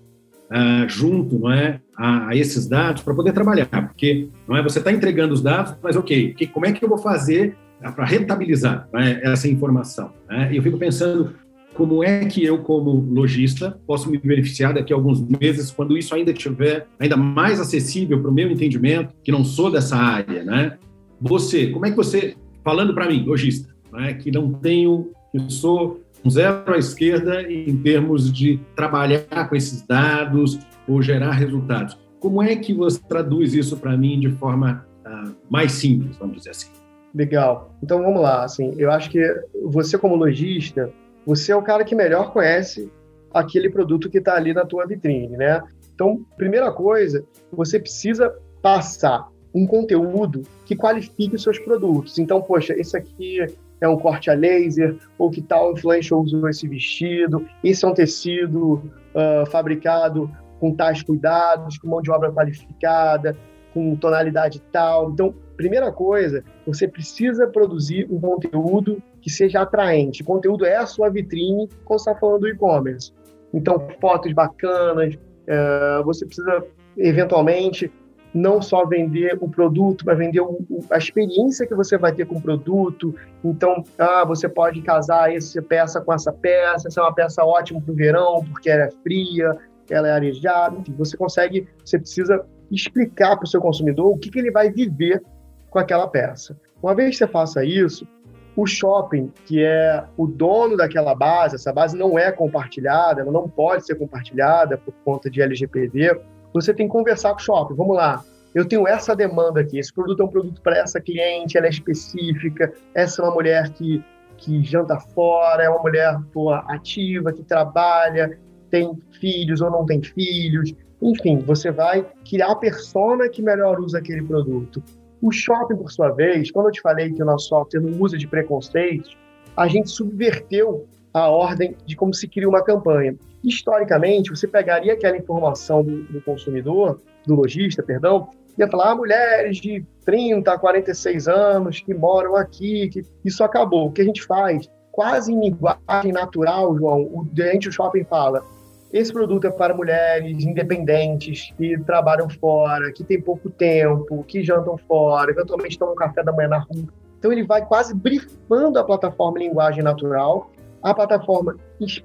uh, junto não é, a, a esses dados para poder trabalhar, porque não é você está entregando os dados, mas ok, que, como é que eu vou fazer para rentabilizar é, essa informação? Né? Eu fico pensando como é que eu, como lojista, posso me beneficiar daqui a alguns meses, quando isso ainda estiver ainda mais acessível para o meu entendimento, que não sou dessa área, né? Você, como é que você, falando para mim, lojista, né, que não tenho, que sou um zero à esquerda em termos de trabalhar com esses dados ou gerar resultados, como é que você traduz isso para mim de forma uh, mais simples, vamos dizer assim? Legal. Então vamos lá. Assim, eu acho que você como lojista você é o cara que melhor conhece aquele produto que está ali na tua vitrine, né? Então, primeira coisa, você precisa passar um conteúdo que qualifique os seus produtos. Então, poxa, esse aqui é um corte a laser, ou que tal influencer usou esse vestido, esse é um tecido uh, fabricado com tais cuidados, com mão de obra qualificada, com tonalidade tal. Então, primeira coisa, você precisa produzir um conteúdo que seja atraente. O conteúdo é a sua vitrine quando você está falando do e-commerce. Então, fotos bacanas, uh, você precisa, eventualmente, não só vender o produto, mas vender o, a experiência que você vai ter com o produto. Então, ah, você pode casar essa peça com essa peça, essa é uma peça ótima para o verão, porque ela é fria, ela é arejada. Enfim, você consegue, você precisa explicar para o seu consumidor o que, que ele vai viver com aquela peça. Uma vez que você faça isso, o shopping, que é o dono daquela base, essa base não é compartilhada, ela não pode ser compartilhada por conta de LGPD, você tem que conversar com o shopping. Vamos lá, eu tenho essa demanda aqui, esse produto é um produto para essa cliente, ela é específica, essa é uma mulher que, que janta fora, é uma mulher pô, ativa, que trabalha, tem filhos ou não tem filhos. Enfim, você vai criar a persona que melhor usa aquele produto. O shopping, por sua vez, quando eu te falei que o nosso software não usa de preconceitos, a gente subverteu a ordem de como se cria uma campanha. Historicamente, você pegaria aquela informação do, do consumidor, do lojista, perdão, ia falar, ah, mulheres de 30 a 46 anos que moram aqui, que isso acabou. O que a gente faz? Quase em linguagem natural, João, o dente o shopping fala, esse produto é para mulheres independentes que trabalham fora, que têm pouco tempo, que jantam fora, eventualmente tomam café da manhã na rua. Então ele vai quase brifando a plataforma em linguagem natural a plataforma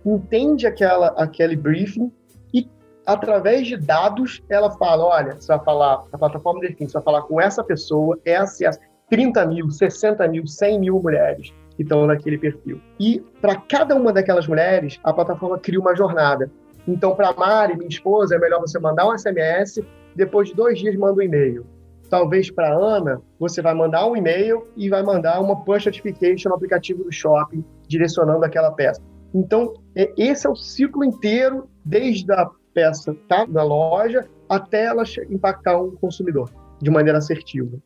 entende aquela, aquele briefing e, através de dados, ela fala: olha, você vai falar, a plataforma define, você vai falar com essa pessoa, essa, essa 30 mil, 60 mil, 100 mil mulheres que estão naquele perfil. E para cada uma daquelas mulheres, a plataforma cria uma jornada. Então, para Mari, minha esposa, é melhor você mandar um SMS, depois de dois dias manda um e-mail. Talvez para Ana, você vai mandar um e-mail e vai mandar uma push notification no aplicativo do shopping direcionando aquela peça. Então, é, esse é o ciclo inteiro, desde a peça tá na loja até ela impactar um consumidor de maneira assertiva.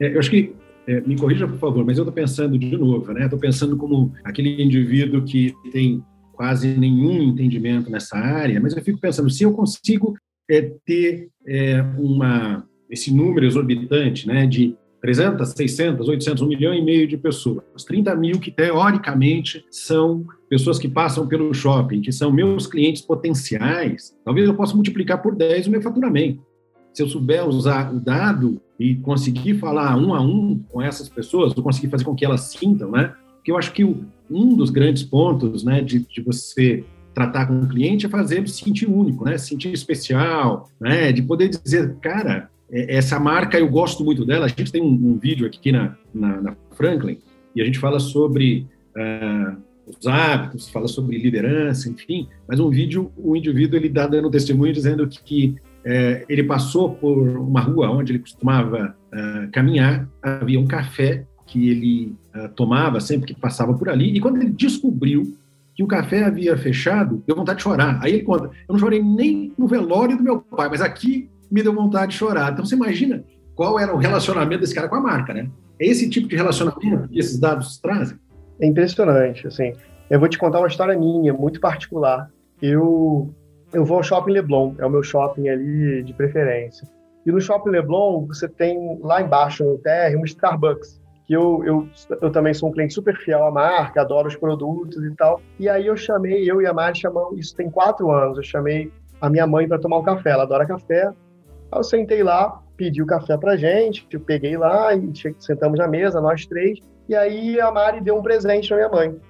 É, eu acho que é, me corrija, por favor, mas eu estou pensando de novo, né? Estou pensando como aquele indivíduo que tem quase nenhum entendimento nessa área, mas eu fico pensando se eu consigo é, ter é, uma esse número exorbitante, né, de 300, 600, 800, 1 milhão e meio de pessoas. 30 mil que, teoricamente, são pessoas que passam pelo shopping, que são meus clientes potenciais. Talvez eu possa multiplicar por 10 o meu faturamento. Se eu souber usar o dado e conseguir falar um a um com essas pessoas, eu conseguir fazer com que elas sintam, né? Porque eu acho que o, um dos grandes pontos, né, de, de você tratar com o cliente é fazer ele se sentir único, né? Se sentir especial, né? De poder dizer, cara, é, essa marca eu gosto muito dela. A gente tem um, um vídeo aqui na, na, na, Franklin e a gente fala sobre uh, os hábitos, fala sobre liderança, enfim. Mas um vídeo, o indivíduo ele dá dando testemunho dizendo que, que uh, ele passou por uma rua onde ele costumava uh, caminhar, havia um café que ele tomava sempre que passava por ali e quando ele descobriu que o café havia fechado, deu vontade de chorar. Aí ele conta: eu não chorei nem no velório do meu pai, mas aqui me deu vontade de chorar. Então você imagina qual era o relacionamento desse cara com a marca, né? É esse tipo de relacionamento que esses dados trazem. É impressionante, assim. Eu vou te contar uma história minha, muito particular. Eu eu vou ao Shopping Leblon, é o meu shopping ali de preferência. E no Shopping Leblon, você tem lá embaixo no TR um Starbucks, eu, eu, eu também sou um cliente super fiel à marca, adoro os produtos e tal. E aí eu chamei, eu e a Mari chamamos, isso tem quatro anos, eu chamei a minha mãe para tomar um café, ela adora café. Aí eu sentei lá, pedi o café pra gente, eu peguei lá e sentamos na mesa, nós três, e aí a Mari deu um presente pra minha mãe.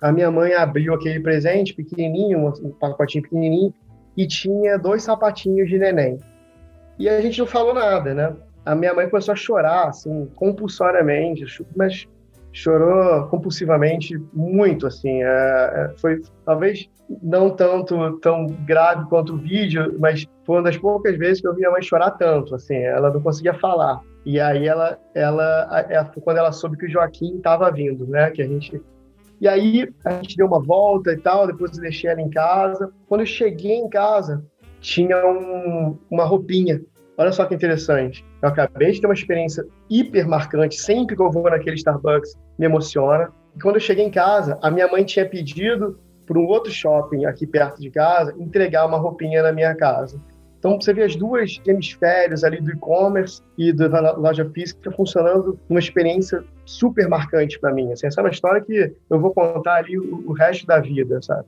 A minha mãe abriu aquele presente pequenininho, um pacotinho pequenininho, e tinha dois sapatinhos de neném. E a gente não falou nada, né? A minha mãe começou a chorar, assim, compulsoriamente, mas chorou compulsivamente muito, assim. É, é, foi talvez não tanto tão grave quanto o vídeo, mas foi uma das poucas vezes que eu vi a mãe chorar tanto, assim. Ela não conseguia falar. E aí ela, ela, é, quando ela soube que o Joaquim estava vindo, né? Que a gente e aí a gente deu uma volta e tal, depois eu deixei ela em casa. Quando eu cheguei em casa, tinha um, uma roupinha Olha só que interessante. Eu acabei de ter uma experiência hiper marcante. Sempre que eu vou naquele Starbucks, me emociona. E quando eu cheguei em casa, a minha mãe tinha pedido para um outro shopping aqui perto de casa entregar uma roupinha na minha casa. Então, você vê as duas hemisférios ali do e-commerce e da loja física funcionando uma experiência super marcante para mim. Assim, essa é uma história que eu vou contar ali o, o resto da vida, sabe?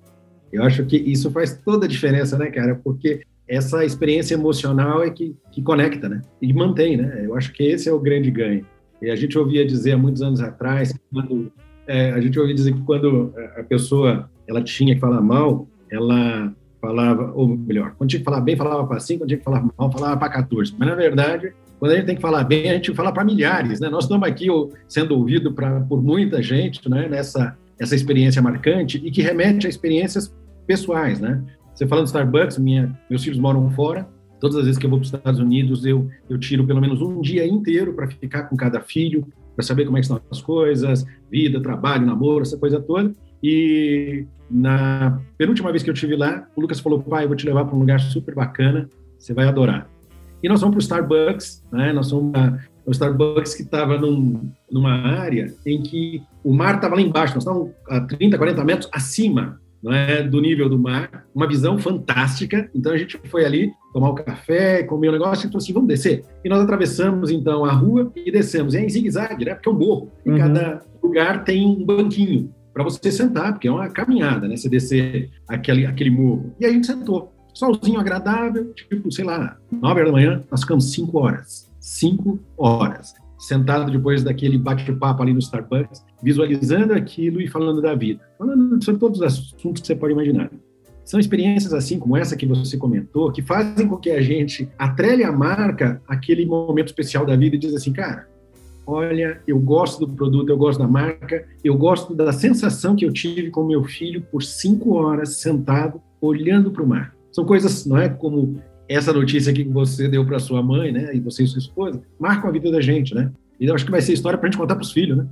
Eu acho que isso faz toda a diferença, né, cara? Porque essa experiência emocional é que, que conecta, né? E mantém, né? Eu acho que esse é o grande ganho. E a gente ouvia dizer há muitos anos atrás, quando é, a gente ouvia dizer que quando a pessoa ela tinha que falar mal, ela falava, ou melhor, quando tinha que falar bem, falava para 5, quando tinha que falar mal, falava para 14. Mas, na verdade, quando a gente tem que falar bem, a gente fala para milhares, né? Nós estamos aqui sendo ouvidos por muita gente, né? Nessa essa experiência marcante e que remete a experiências pessoais, né? Você falando Starbucks, minha, meus filhos moram fora. Todas as vezes que eu vou para os Estados Unidos, eu, eu tiro pelo menos um dia inteiro para ficar com cada filho, para saber como é estão as coisas, vida, trabalho, namoro, essa coisa toda. E na penúltima vez que eu estive lá, o Lucas falou: pai, eu vou te levar para um lugar super bacana, você vai adorar. E nós vamos para o Starbucks, né? Nós fomos o Starbucks que estava num, numa área em que o mar estava lá embaixo, nós estávamos a 30, 40 metros acima é, do nível do mar, uma visão fantástica. Então a gente foi ali tomar o um café, comer um negócio e falou assim: vamos descer. E nós atravessamos então a rua e descemos. E é em zigue-zague, né? Porque é um morro. Em uhum. cada lugar tem um banquinho para você sentar, porque é uma caminhada, né? Você descer aquele, aquele morro. E a gente sentou. Solzinho agradável, tipo, sei lá, nove horas da manhã, nós ficamos cinco horas. Cinco horas sentado depois daquele bate-papo ali no Starbucks, visualizando aquilo e falando da vida, falando sobre todos os assuntos que você pode imaginar. São experiências assim como essa que você comentou, que fazem com que a gente atrele a marca aquele momento especial da vida e diz assim, cara, olha, eu gosto do produto, eu gosto da marca, eu gosto da sensação que eu tive com meu filho por cinco horas sentado olhando para o mar. São coisas, não é como essa notícia aqui que você deu para sua mãe, né, e você e sua esposa, marcam a vida da gente, né? E eu acho que vai ser história para a gente contar para os filhos, né?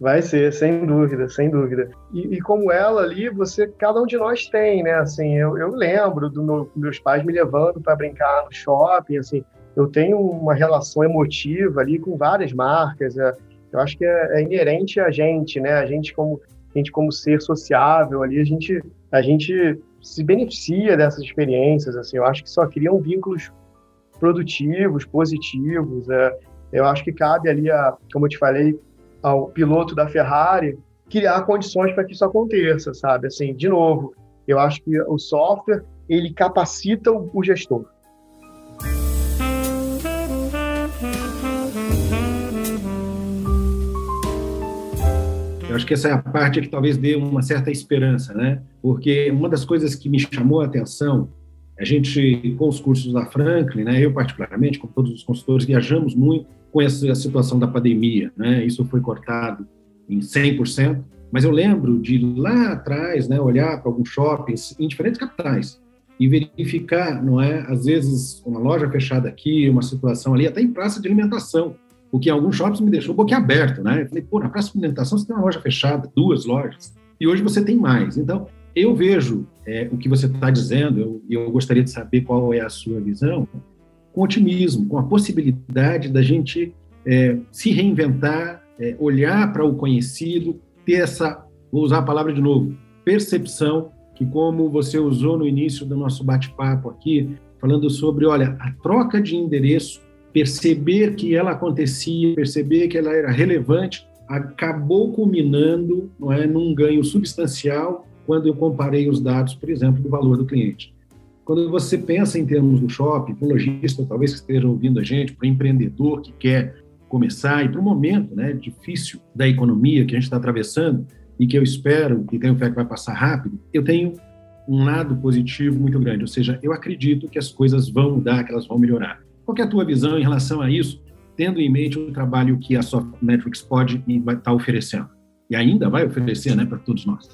Vai ser, sem dúvida, sem dúvida. E, e, como ela ali, você, cada um de nós tem, né? Assim, eu, eu lembro dos meu, meus pais me levando para brincar no shopping, assim, eu tenho uma relação emotiva ali com várias marcas. É, eu acho que é, é, inerente a gente, né? A gente como a gente como ser sociável ali, a gente a gente se beneficia dessas experiências, assim, eu acho que só criam vínculos produtivos, positivos, é, eu acho que cabe ali, a, como eu te falei, ao piloto da Ferrari criar condições para que isso aconteça, sabe? Assim, de novo, eu acho que o software ele capacita o, o gestor. Acho que essa é a parte que talvez dê uma certa esperança, né? Porque uma das coisas que me chamou a atenção, a gente, com os cursos da Franklin, né, eu particularmente, com todos os consultores, viajamos muito com essa situação da pandemia, né? Isso foi cortado em 100%, mas eu lembro de lá atrás, né, olhar para alguns shoppings em diferentes capitais e verificar, não é, às vezes uma loja fechada aqui, uma situação ali, até em praça de alimentação, o que em alguns shoppings me deixou boquiaberto, né? Eu falei, pô, na de alimentação você tem uma loja fechada, duas lojas, e hoje você tem mais. Então, eu vejo é, o que você está dizendo, e eu, eu, gostaria de saber qual é a sua visão, com otimismo, com a possibilidade da gente é, se reinventar, é, olhar para o conhecido, ter essa, vou usar a palavra de novo, percepção, que como você usou no início do nosso bate-papo aqui, falando sobre, olha, a troca de endereço perceber que ela acontecia, perceber que ela era relevante, acabou culminando não é, num ganho substancial quando eu comparei os dados, por exemplo, do valor do cliente. Quando você pensa em termos do shopping, para o lojista talvez que esteja ouvindo a gente, para o empreendedor que quer começar e para o momento né, difícil da economia que a gente está atravessando e que eu espero e tenho fé que vai passar rápido, eu tenho um lado positivo muito grande, ou seja, eu acredito que as coisas vão mudar, que elas vão melhorar. Qual é a tua visão em relação a isso, tendo em mente o trabalho que a Softmetrics pode estar tá oferecendo? E ainda vai oferecer, né, para todos nós.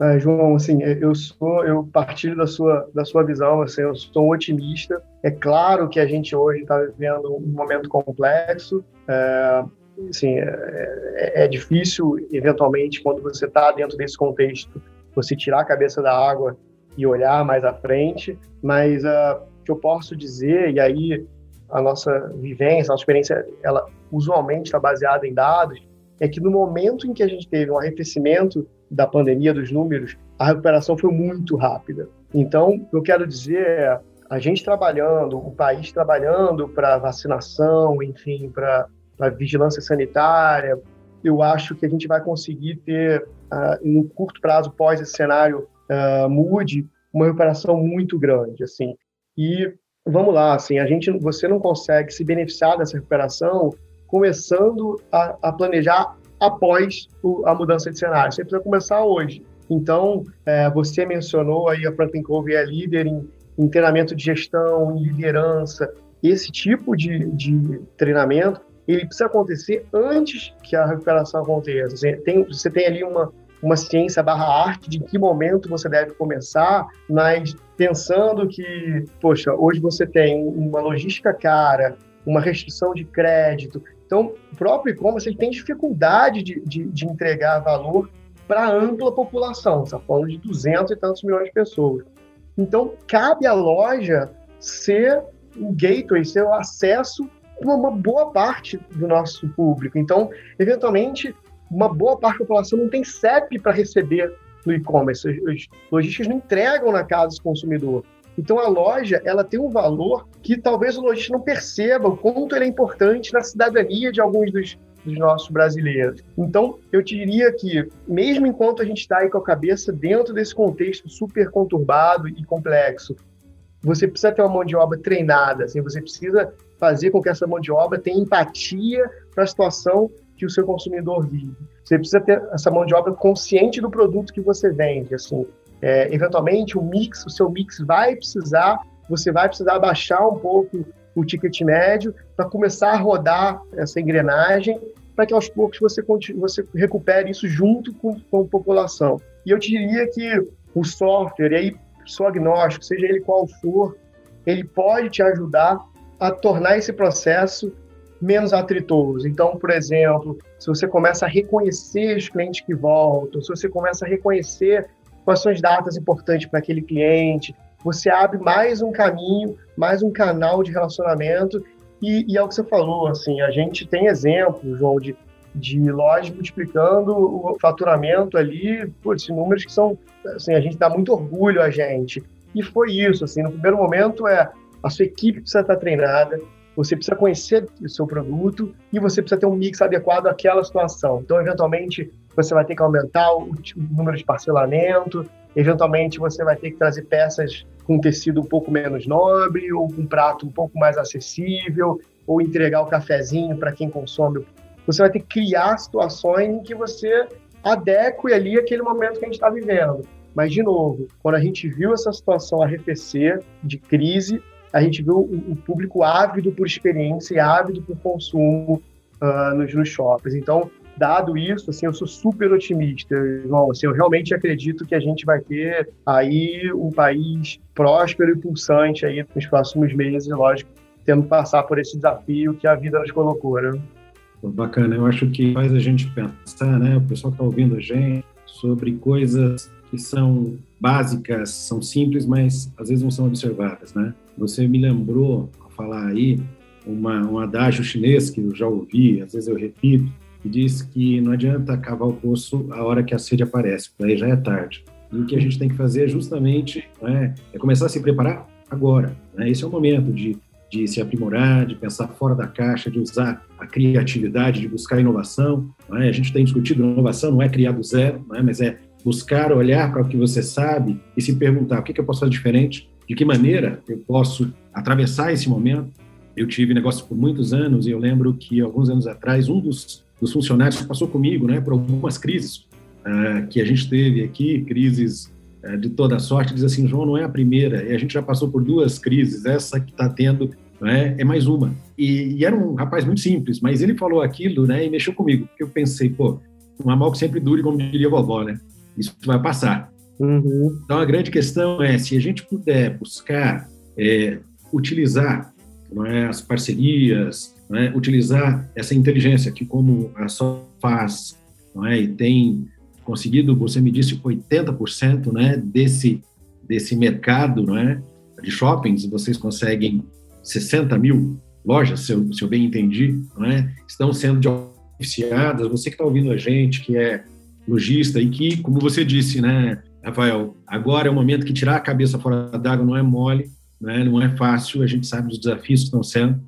Ah, João, assim, eu sou, eu partilho da sua, da sua visão, assim, eu sou otimista. É claro que a gente hoje está vivendo um momento complexo, é, assim, é, é, é difícil, eventualmente, quando você está dentro desse contexto, você tirar a cabeça da água e olhar mais à frente, mas uh, que eu posso dizer, e aí a nossa vivência, a nossa experiência, ela usualmente está baseada em dados, é que no momento em que a gente teve um arrefecimento da pandemia, dos números, a recuperação foi muito rápida. Então, eu quero dizer é, a gente trabalhando, o país trabalhando para vacinação, enfim, para vigilância sanitária, eu acho que a gente vai conseguir ter, uh, em um curto prazo, pós esse cenário uh, mude, uma recuperação muito grande, assim. E vamos lá, assim, a gente, você não consegue se beneficiar dessa recuperação começando a, a planejar após o, a mudança de cenário. Você precisa começar hoje. Então, é, você mencionou aí a Franklin Covey é líder em, em treinamento de gestão, em liderança. Esse tipo de, de treinamento, ele precisa acontecer antes que a recuperação aconteça. Você tem, você tem ali uma, uma ciência barra arte de que momento você deve começar, mas pensando que, poxa, hoje você tem uma logística cara, uma restrição de crédito. Então, o próprio e-commerce tem dificuldade de, de, de entregar valor para ampla população. Está falando de 200 e tantos milhões de pessoas. Então, cabe à loja ser o gateway, ser o acesso para uma boa parte do nosso público. Então, eventualmente, uma boa parte da população não tem CEP para receber no e-commerce. Os lojistas não entregam na casa do consumidor. Então a loja ela tem um valor que talvez o lojista não perceba o quanto ele é importante na cidadania de alguns dos, dos nossos brasileiros. Então eu diria que mesmo enquanto a gente está aí com a cabeça dentro desse contexto super conturbado e complexo, você precisa ter uma mão de obra treinada, assim, você precisa fazer com que essa mão de obra tenha empatia para a situação que o seu consumidor vive. Você precisa ter essa mão de obra consciente do produto que você vende, assim. É, eventualmente, o mix, o seu mix vai precisar, você vai precisar baixar um pouco o ticket médio para começar a rodar essa engrenagem, para que aos poucos você, você recupere isso junto com, com a população. E eu diria que o software, e aí sou agnóstico, seja ele qual for, ele pode te ajudar a tornar esse processo menos atritoso. Então, por exemplo, se você começa a reconhecer os clientes que voltam, se você começa a reconhecer quais são as datas importantes para aquele cliente, você abre mais um caminho, mais um canal de relacionamento e, e é o que você falou, assim, a gente tem exemplos, João, de, de lojas multiplicando o faturamento ali, putz, números que são, assim, a gente dá muito orgulho a gente. E foi isso, assim, no primeiro momento é a sua equipe precisa estar treinada, você precisa conhecer o seu produto e você precisa ter um mix adequado àquela situação. Então, eventualmente, você vai ter que aumentar o, número de parcelamento, eventualmente você vai ter que trazer peças com tecido um pouco menos nobre, ou com um prato um pouco mais acessível, ou entregar o cafezinho para quem consome. Você vai ter que criar situações em que você adeque ali aquele momento que a gente está vivendo. Mas, de novo, quando a gente viu essa situação arrefecer de crise, a gente viu o público ávido por experiência e ávido por consumo uh, nos, nos shoppings. Então, dado isso, assim, eu sou super otimista, João. Assim, eu realmente acredito que a gente vai ter aí um país próspero e pulsante aí nos próximos meses, lógico, tendo que passar por esse desafio que a vida nos colocou, né? Bacana, eu acho que faz a gente pensar, né, o pessoal que está ouvindo a gente, sobre coisas que são básicas, são simples, mas às vezes não são observadas, né? Você me lembrou, ao falar aí, uma, um adágio chinês que eu já ouvi, às vezes eu repito, que diz que não adianta cavar o poço a hora que a sede aparece, daí já é tarde. E o que a gente tem que fazer justamente né, é começar a se preparar agora. Né? Esse é o momento de, de se aprimorar, de pensar fora da caixa, de usar a criatividade, de buscar inovação. Né? A gente tem discutido inovação, não é criar do zero, né? mas é buscar olhar para o que você sabe e se perguntar o que, que eu posso fazer diferente, de que maneira eu posso atravessar esse momento. Eu tive negócio por muitos anos e eu lembro que alguns anos atrás um dos, dos funcionários passou comigo, né, por algumas crises uh, que a gente teve aqui, crises uh, de toda sorte, diz assim, João, não é a primeira, e a gente já passou por duas crises, essa que está tendo né, é mais uma. E, e, era um rapaz muito simples, mas ele falou aquilo, né, e mexeu comigo, porque eu pensei, pô, um mal que sempre dure, como diria a vovó, né? Isso vai passar. Uhum. Então, a grande questão é se a gente puder buscar é, utilizar é, as parcerias, é, utilizar essa inteligência que, como a só faz, é, e tem conseguido, você me disse, 80% né, desse, desse mercado é, de shoppings, vocês conseguem 60 mil lojas, se eu, se eu bem entendi, é? estão sendo beneficiadas. Você que está ouvindo a gente, que é lojista e que, como você disse, né, Rafael, agora é o momento que tirar a cabeça fora d'água não é mole, né, não é fácil, a gente sabe dos desafios que estão sendo,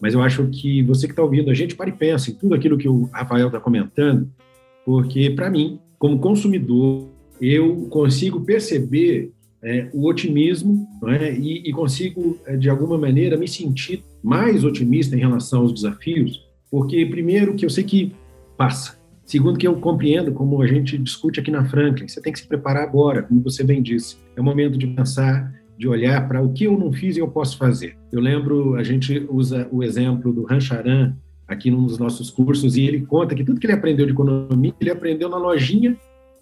mas eu acho que você que está ouvindo a gente, pare e pense em tudo aquilo que o Rafael está comentando, porque, para mim, como consumidor, eu consigo perceber é, o otimismo é? e, e, consigo, é, de alguma maneira, me sentir mais otimista em relação aos desafios, porque, primeiro, que eu sei que passa. Segundo, que eu compreendo, como a gente discute aqui na Franklin, você tem que se preparar agora, como você bem disse. É o momento de pensar, de olhar para o que eu não fiz e eu posso fazer. Eu lembro, a gente usa o exemplo do Rancharan aqui num dos nossos cursos, e ele conta que tudo que ele aprendeu de economia, ele aprendeu na lojinha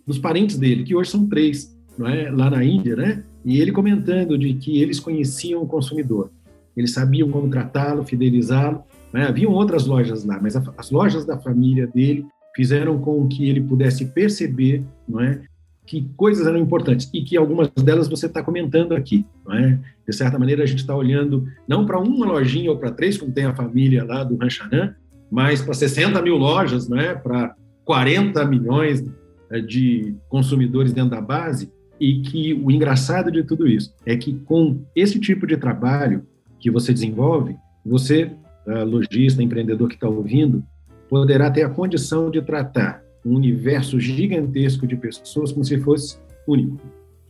dos parentes dele, que hoje são três, não é? lá na Índia, né? E ele comentando de que eles conheciam o consumidor, eles sabiam como tratá-lo, fidelizá-lo. Né? Haviam outras lojas lá, mas as lojas da família dele fizeram com que ele pudesse perceber, não é, que coisas eram importantes e que algumas delas você está comentando aqui, não é? De certa maneira a gente está olhando não para uma lojinha ou para três, como tem a família lá do Rancharan, mas para 60 mil lojas, não é? Para 40 milhões é, de consumidores dentro da base e que o engraçado de tudo isso é que com esse tipo de trabalho que você desenvolve, você, lojista, empreendedor que está ouvindo, poderá ter a condição de tratar um universo gigantesco de pessoas como se fosse único.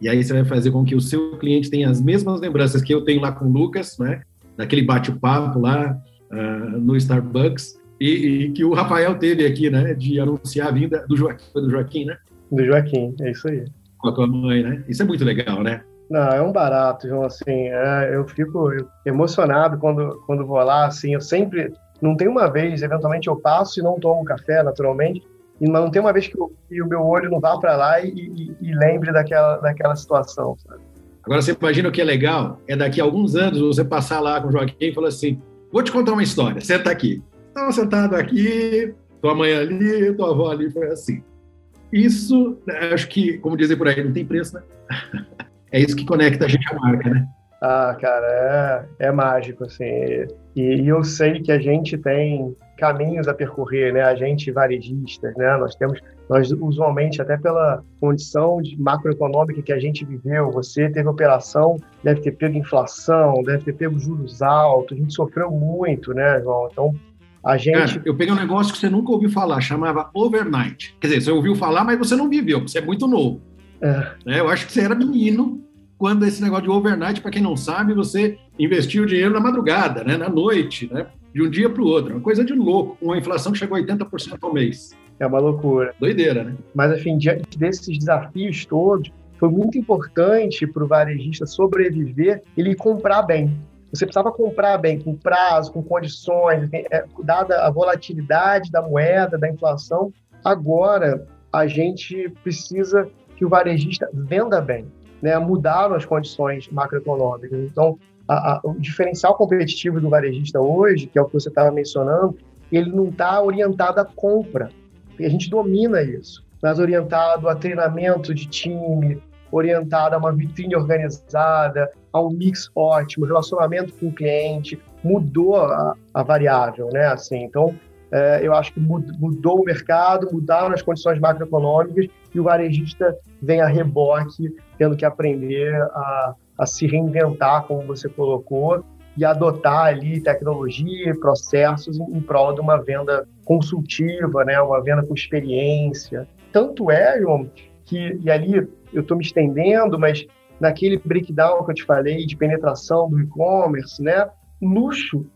E aí você vai fazer com que o seu cliente tenha as mesmas lembranças que eu tenho lá com o Lucas, né? Daquele bate-papo lá uh, no Starbucks e, e, que o Rafael teve aqui, né? De anunciar a vinda do Joaquim, do Joaquim, né? Do Joaquim, é isso aí. Com a tua mãe, né? Isso é muito legal, né? Não, é um barato, João, assim, é, eu fico emocionado quando, quando vou lá, assim, eu sempre, não tem uma vez, eventualmente eu passo e não tomo café, naturalmente, mas não tem uma vez que, eu, que o meu olho não vá para lá e, e, e, lembre daquela, daquela situação. Sabe? Agora, você imagina o que é legal? É daqui a alguns anos você passar lá com o Joaquim e falar assim: vou te contar uma história, senta aqui. Estava sentado aqui, tua mãe ali, tua avó ali, foi assim. Isso, acho que, como dizem por aí, não tem preço, né? É isso que conecta a gente à marca, né? Ah, cara, é, é mágico, assim. E, e, eu sei que a gente tem caminhos a percorrer, né? A gente varejistas, né? Nós temos, nós usualmente, até pela condição de macroeconômica que a gente viveu, você teve operação, deve ter pego inflação, deve ter pego juros altos, a gente sofreu muito, né, João? Então, a gente... Cara, eu peguei um negócio que você nunca ouviu falar, chamava overnight. Quer dizer, você ouviu falar, mas você não viveu, você é muito novo. É. Né? Eu acho que você era menino quando esse negócio de overnight, para quem não sabe, você investiu o dinheiro na madrugada, né? na noite, né? de um dia para o outro. Uma coisa de louco, uma inflação que chegou a 80% ao mês. É uma loucura. Doideira, né? Mas, enfim, diante desses desafios todos, foi muito importante para o varejista sobreviver ele comprar bem. Você precisava comprar bem, com prazo, com condições, é, dada a volatilidade da moeda, da inflação. Agora, a gente precisa que o varejista venda bem né, mudaram as condições macroeconômicas. Então, a, a, o diferencial competitivo do varejista hoje, que é o que você estava mencionando, ele não está orientado à compra. E a gente domina isso, mas orientado a treinamento de time, orientado a uma vitrine organizada, a um mix ótimo, relacionamento com o cliente, mudou a, a variável, né? Assim, então, é, eu acho que mudou o mercado, mudaram as condições macroeconômicas e o varejista vem a reboque, tendo que aprender a, a se reinventar, como você colocou, e adotar ali tecnologia e processos em, prol de uma venda consultiva, né, uma venda com experiência. Tanto é, João, que, e ali eu estou me estendendo, mas naquele breakdown que eu te falei de penetração do e-commerce, né, luxo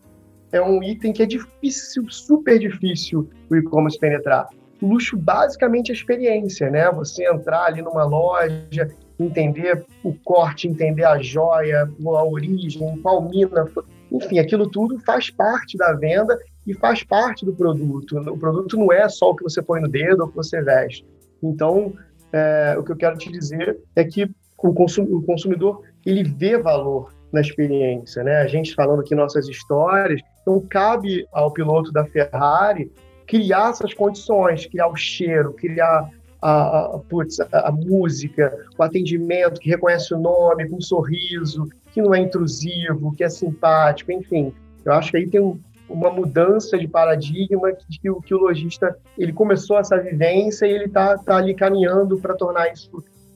é um item que é difícil, super difícil o e-commerce penetrar. O luxo basicamente é experiência, né? Você entrar ali numa loja, entender o corte, entender a joia, a origem, qual mina, enfim, aquilo tudo faz parte da venda e faz parte do produto. O produto não é só o que você põe no dedo ou o que você veste. Então, é, o que eu quero te dizer é que o, consumidor ele vê valor na experiência, né? A gente falando aqui nossas histórias, então cabe ao piloto da Ferrari criar essas condições, criar o cheiro, criar a, a, putz, a, a, música, o atendimento que reconhece o nome, com um sorriso, que não é intrusivo, que é simpático, enfim. Eu acho que aí tem um, uma mudança de paradigma que, que, que, o lojista ele começou essa vivência e ele está tá ali caminhando para tornar isso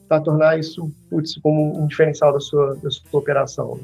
para tornar isso putz, como um diferencial da sua, da sua operação.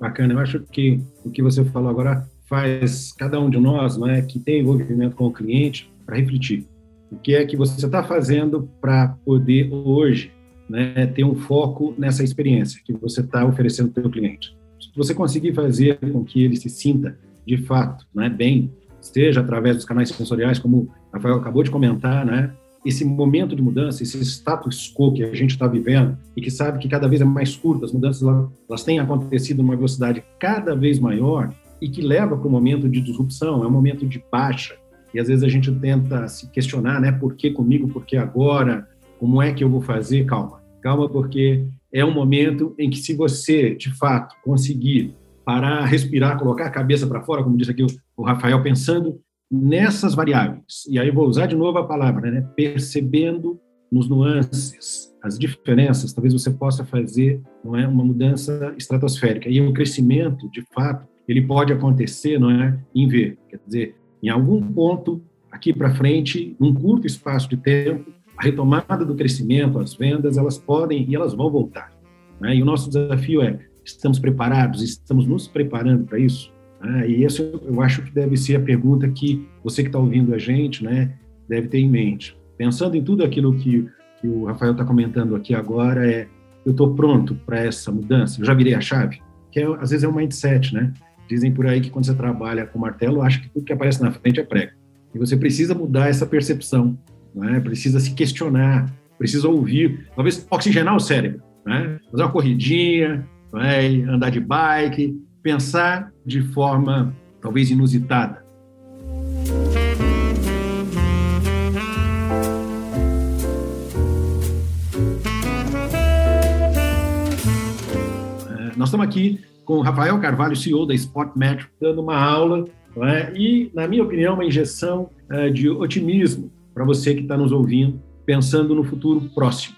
Bacana, eu acho que o que você falou agora faz cada um de nós, não é, que tem envolvimento com o cliente, para refletir o que é que você está fazendo para poder hoje né, ter um foco nessa experiência que você está oferecendo para o cliente. Se você conseguir fazer com que ele se sinta de fato né, bem, seja através dos canais sensoriais, como o Rafael acabou de comentar, né, esse momento de mudança, esse status quo que a gente está vivendo e que sabe que cada vez é mais curto, as mudanças elas têm acontecido numa velocidade cada vez maior e que leva para um momento de disrupção, é um momento de baixa. E às vezes a gente tenta se questionar, né? Por que comigo? Por que agora? Como é que eu vou fazer? Calma, calma, porque é um momento em que se você, de fato, conseguir parar, respirar, colocar a cabeça para fora, como disse aqui o Rafael, pensando nessas variáveis, e aí vou usar de novo a palavra, né? percebendo nos nuances, as diferenças, talvez você possa fazer não é, uma mudança estratosférica. E o crescimento, de fato, ele pode acontecer não é, em V. Quer dizer, em algum ponto, aqui para frente, num curto espaço de tempo, a retomada do crescimento, as vendas, elas podem e elas vão voltar. Né? E o nosso desafio é, estamos preparados, estamos nos preparando para isso? Né? E isso eu acho que deve ser a pergunta que você que está ouvindo a gente né, deve ter em mente. Pensando em tudo aquilo que, que o Rafael está comentando aqui agora, é eu estou pronto para essa mudança, eu já virei a chave, que é, às vezes é um mindset, né? Dizem por aí que quando você trabalha com martelo, acha que tudo que aparece na frente é prego. E você precisa mudar essa percepção, né? precisa se questionar, precisa ouvir, talvez oxigenar o cérebro, né? fazer uma corridinha, né? andar de bike, pensar de forma talvez inusitada. É, nós estamos aqui com o Rafael Carvalho, CEO da Spot Metro, dando uma aula é? e, na minha opinião, uma injeção é, de otimismo para você que está nos ouvindo, pensando no futuro próximo.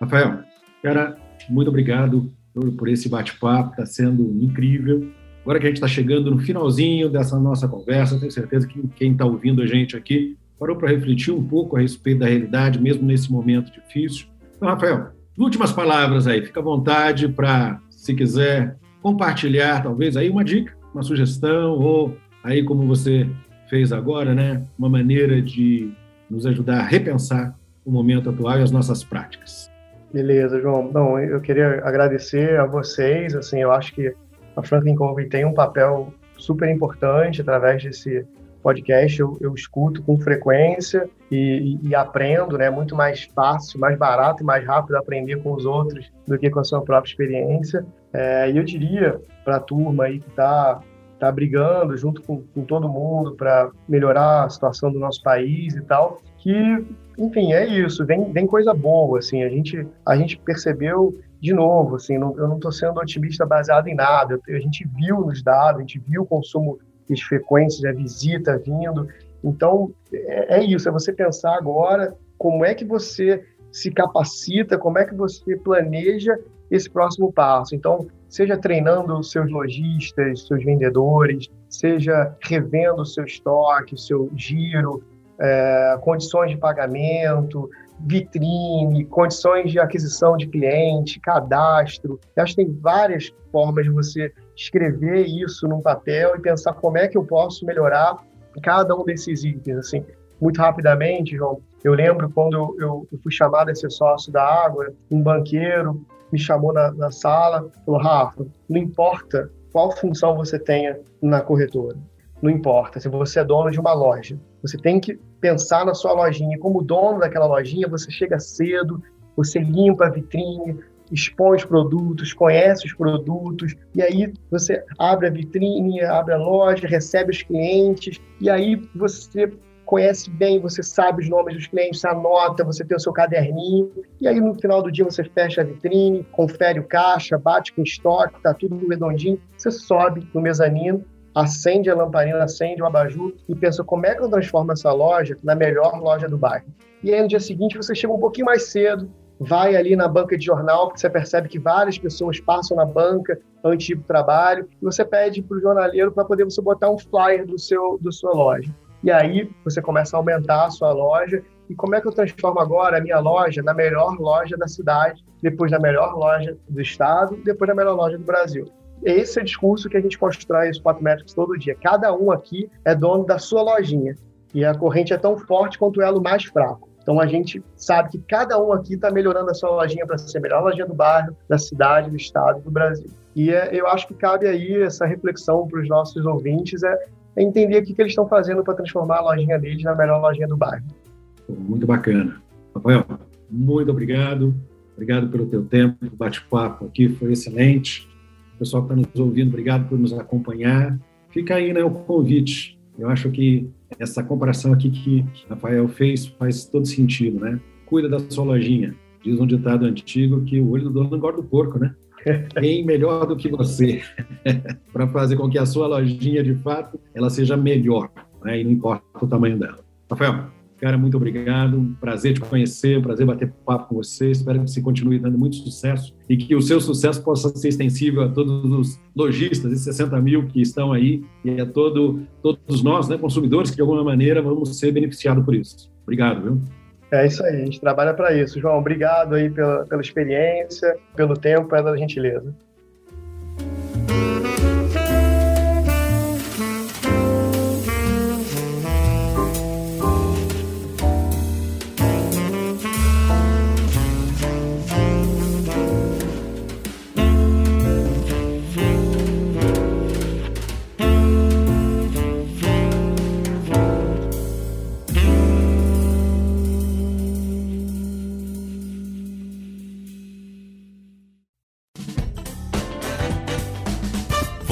Rafael, cara, muito obrigado por, esse bate-papo, está sendo incrível. Agora que a gente está chegando no finalzinho dessa nossa conversa, tenho certeza que quem está ouvindo a gente aqui parou para refletir um pouco a respeito da realidade, mesmo nesse momento difícil. Então, Rafael, últimas palavras aí, fica à vontade para, se quiser, compartilhar talvez aí uma dica, uma sugestão, ou aí como você fez agora, né, uma maneira de nos ajudar a repensar o momento atual e as nossas práticas. Beleza, João. Não, eu queria agradecer a vocês. Assim, eu acho que a Franklin Covey tem um papel super importante através desse podcast. Eu, eu escuto com frequência e, e, e, aprendo, né? Muito mais fácil, mais barato e mais rápido aprender com os outros do que com a sua própria experiência. É, e eu diria para a turma aí que está tá brigando junto com, com todo mundo para melhorar a situação do nosso país e tal, que enfim, é isso, vem, vem coisa boa, assim, a gente, a gente percebeu de novo, assim, não, eu não estou sendo otimista baseado em nada, a gente viu nos dados, a gente viu o consumo de frequências, a visita vindo, então é, é isso, é você pensar agora como é que você se capacita, como é que você planeja esse próximo passo. Então, seja treinando seus lojistas, seus vendedores, seja revendo seu estoque, seu giro, é, condições de pagamento, vitrine, condições de aquisição de cliente, cadastro. Eu acho que tem várias formas de você escrever isso num papel e pensar como é que eu posso melhorar cada um desses itens. Assim, muito rapidamente, João, eu lembro quando eu, fui chamado a ser sócio da Água, um banqueiro me chamou na, na sala, falou, Rafa, não importa qual função você tenha na corretora, não importa se você é dono de uma loja, você tem que pensar na sua lojinha. Como dono daquela lojinha, você chega cedo, você limpa a vitrine, expõe os produtos, conhece os produtos, e aí você abre a vitrine, abre a loja, recebe os clientes, e aí você conhece bem, você sabe os nomes dos clientes, anota, você tem o seu caderninho, e aí no final do dia você fecha a vitrine, confere o caixa, bate com estoque, tá tudo redondinho, você sobe no mezanino acende a lamparina, acende o abajur e pensa como é que eu transformo essa loja na melhor loja do bairro. E aí no dia seguinte você chega um pouquinho mais cedo, vai ali na banca de jornal, porque você percebe que várias pessoas passam na banca antes de ir para o trabalho, e você pede para o jornaleiro para poder você botar um flyer do seu do sua loja. E aí você começa a aumentar a sua loja. E como é que eu transformo agora a minha loja na melhor loja da cidade, depois na melhor loja do estado, depois na melhor loja do Brasil? Esse é o discurso que a gente constrói os Spot Metrics todo dia. Cada um aqui é dono da sua lojinha. E a corrente é tão forte quanto o elo mais fraco. Então a gente sabe que cada um aqui está melhorando a sua lojinha para ser a melhor lojinha do bairro, da cidade, do estado, do Brasil. E é, eu acho que cabe aí essa reflexão para os nossos ouvintes é, é, entender o que, que eles estão fazendo para transformar a lojinha deles na melhor lojinha do bairro. Muito bacana. Rafael, muito obrigado. Obrigado pelo teu tempo, o bate-papo aqui foi excelente. Pessoal que está nos ouvindo, obrigado por nos acompanhar. Fica aí né, o convite. Eu acho que essa comparação aqui que Rafael fez faz todo sentido, né? Cuida da sua lojinha. Diz um ditado antigo que o olho do dono não engorda o porco, né? Quem melhor do que você para fazer com que a sua lojinha, de fato, ela seja melhor, né? E não importa o tamanho dela. Rafael, cara, muito obrigado. Prazer te conhecer, prazer bater papo com você. Espero que você continue dando muito sucesso e que o seu sucesso possa ser extensível a todos os lojistas, esses 60 mil que estão aí, e a todo, todos nós, né, consumidores, que de alguma maneira vamos ser beneficiados por isso. Obrigado, viu? É isso aí, a gente trabalha para isso. João, obrigado aí pela, pela experiência, pelo tempo, pela gentileza.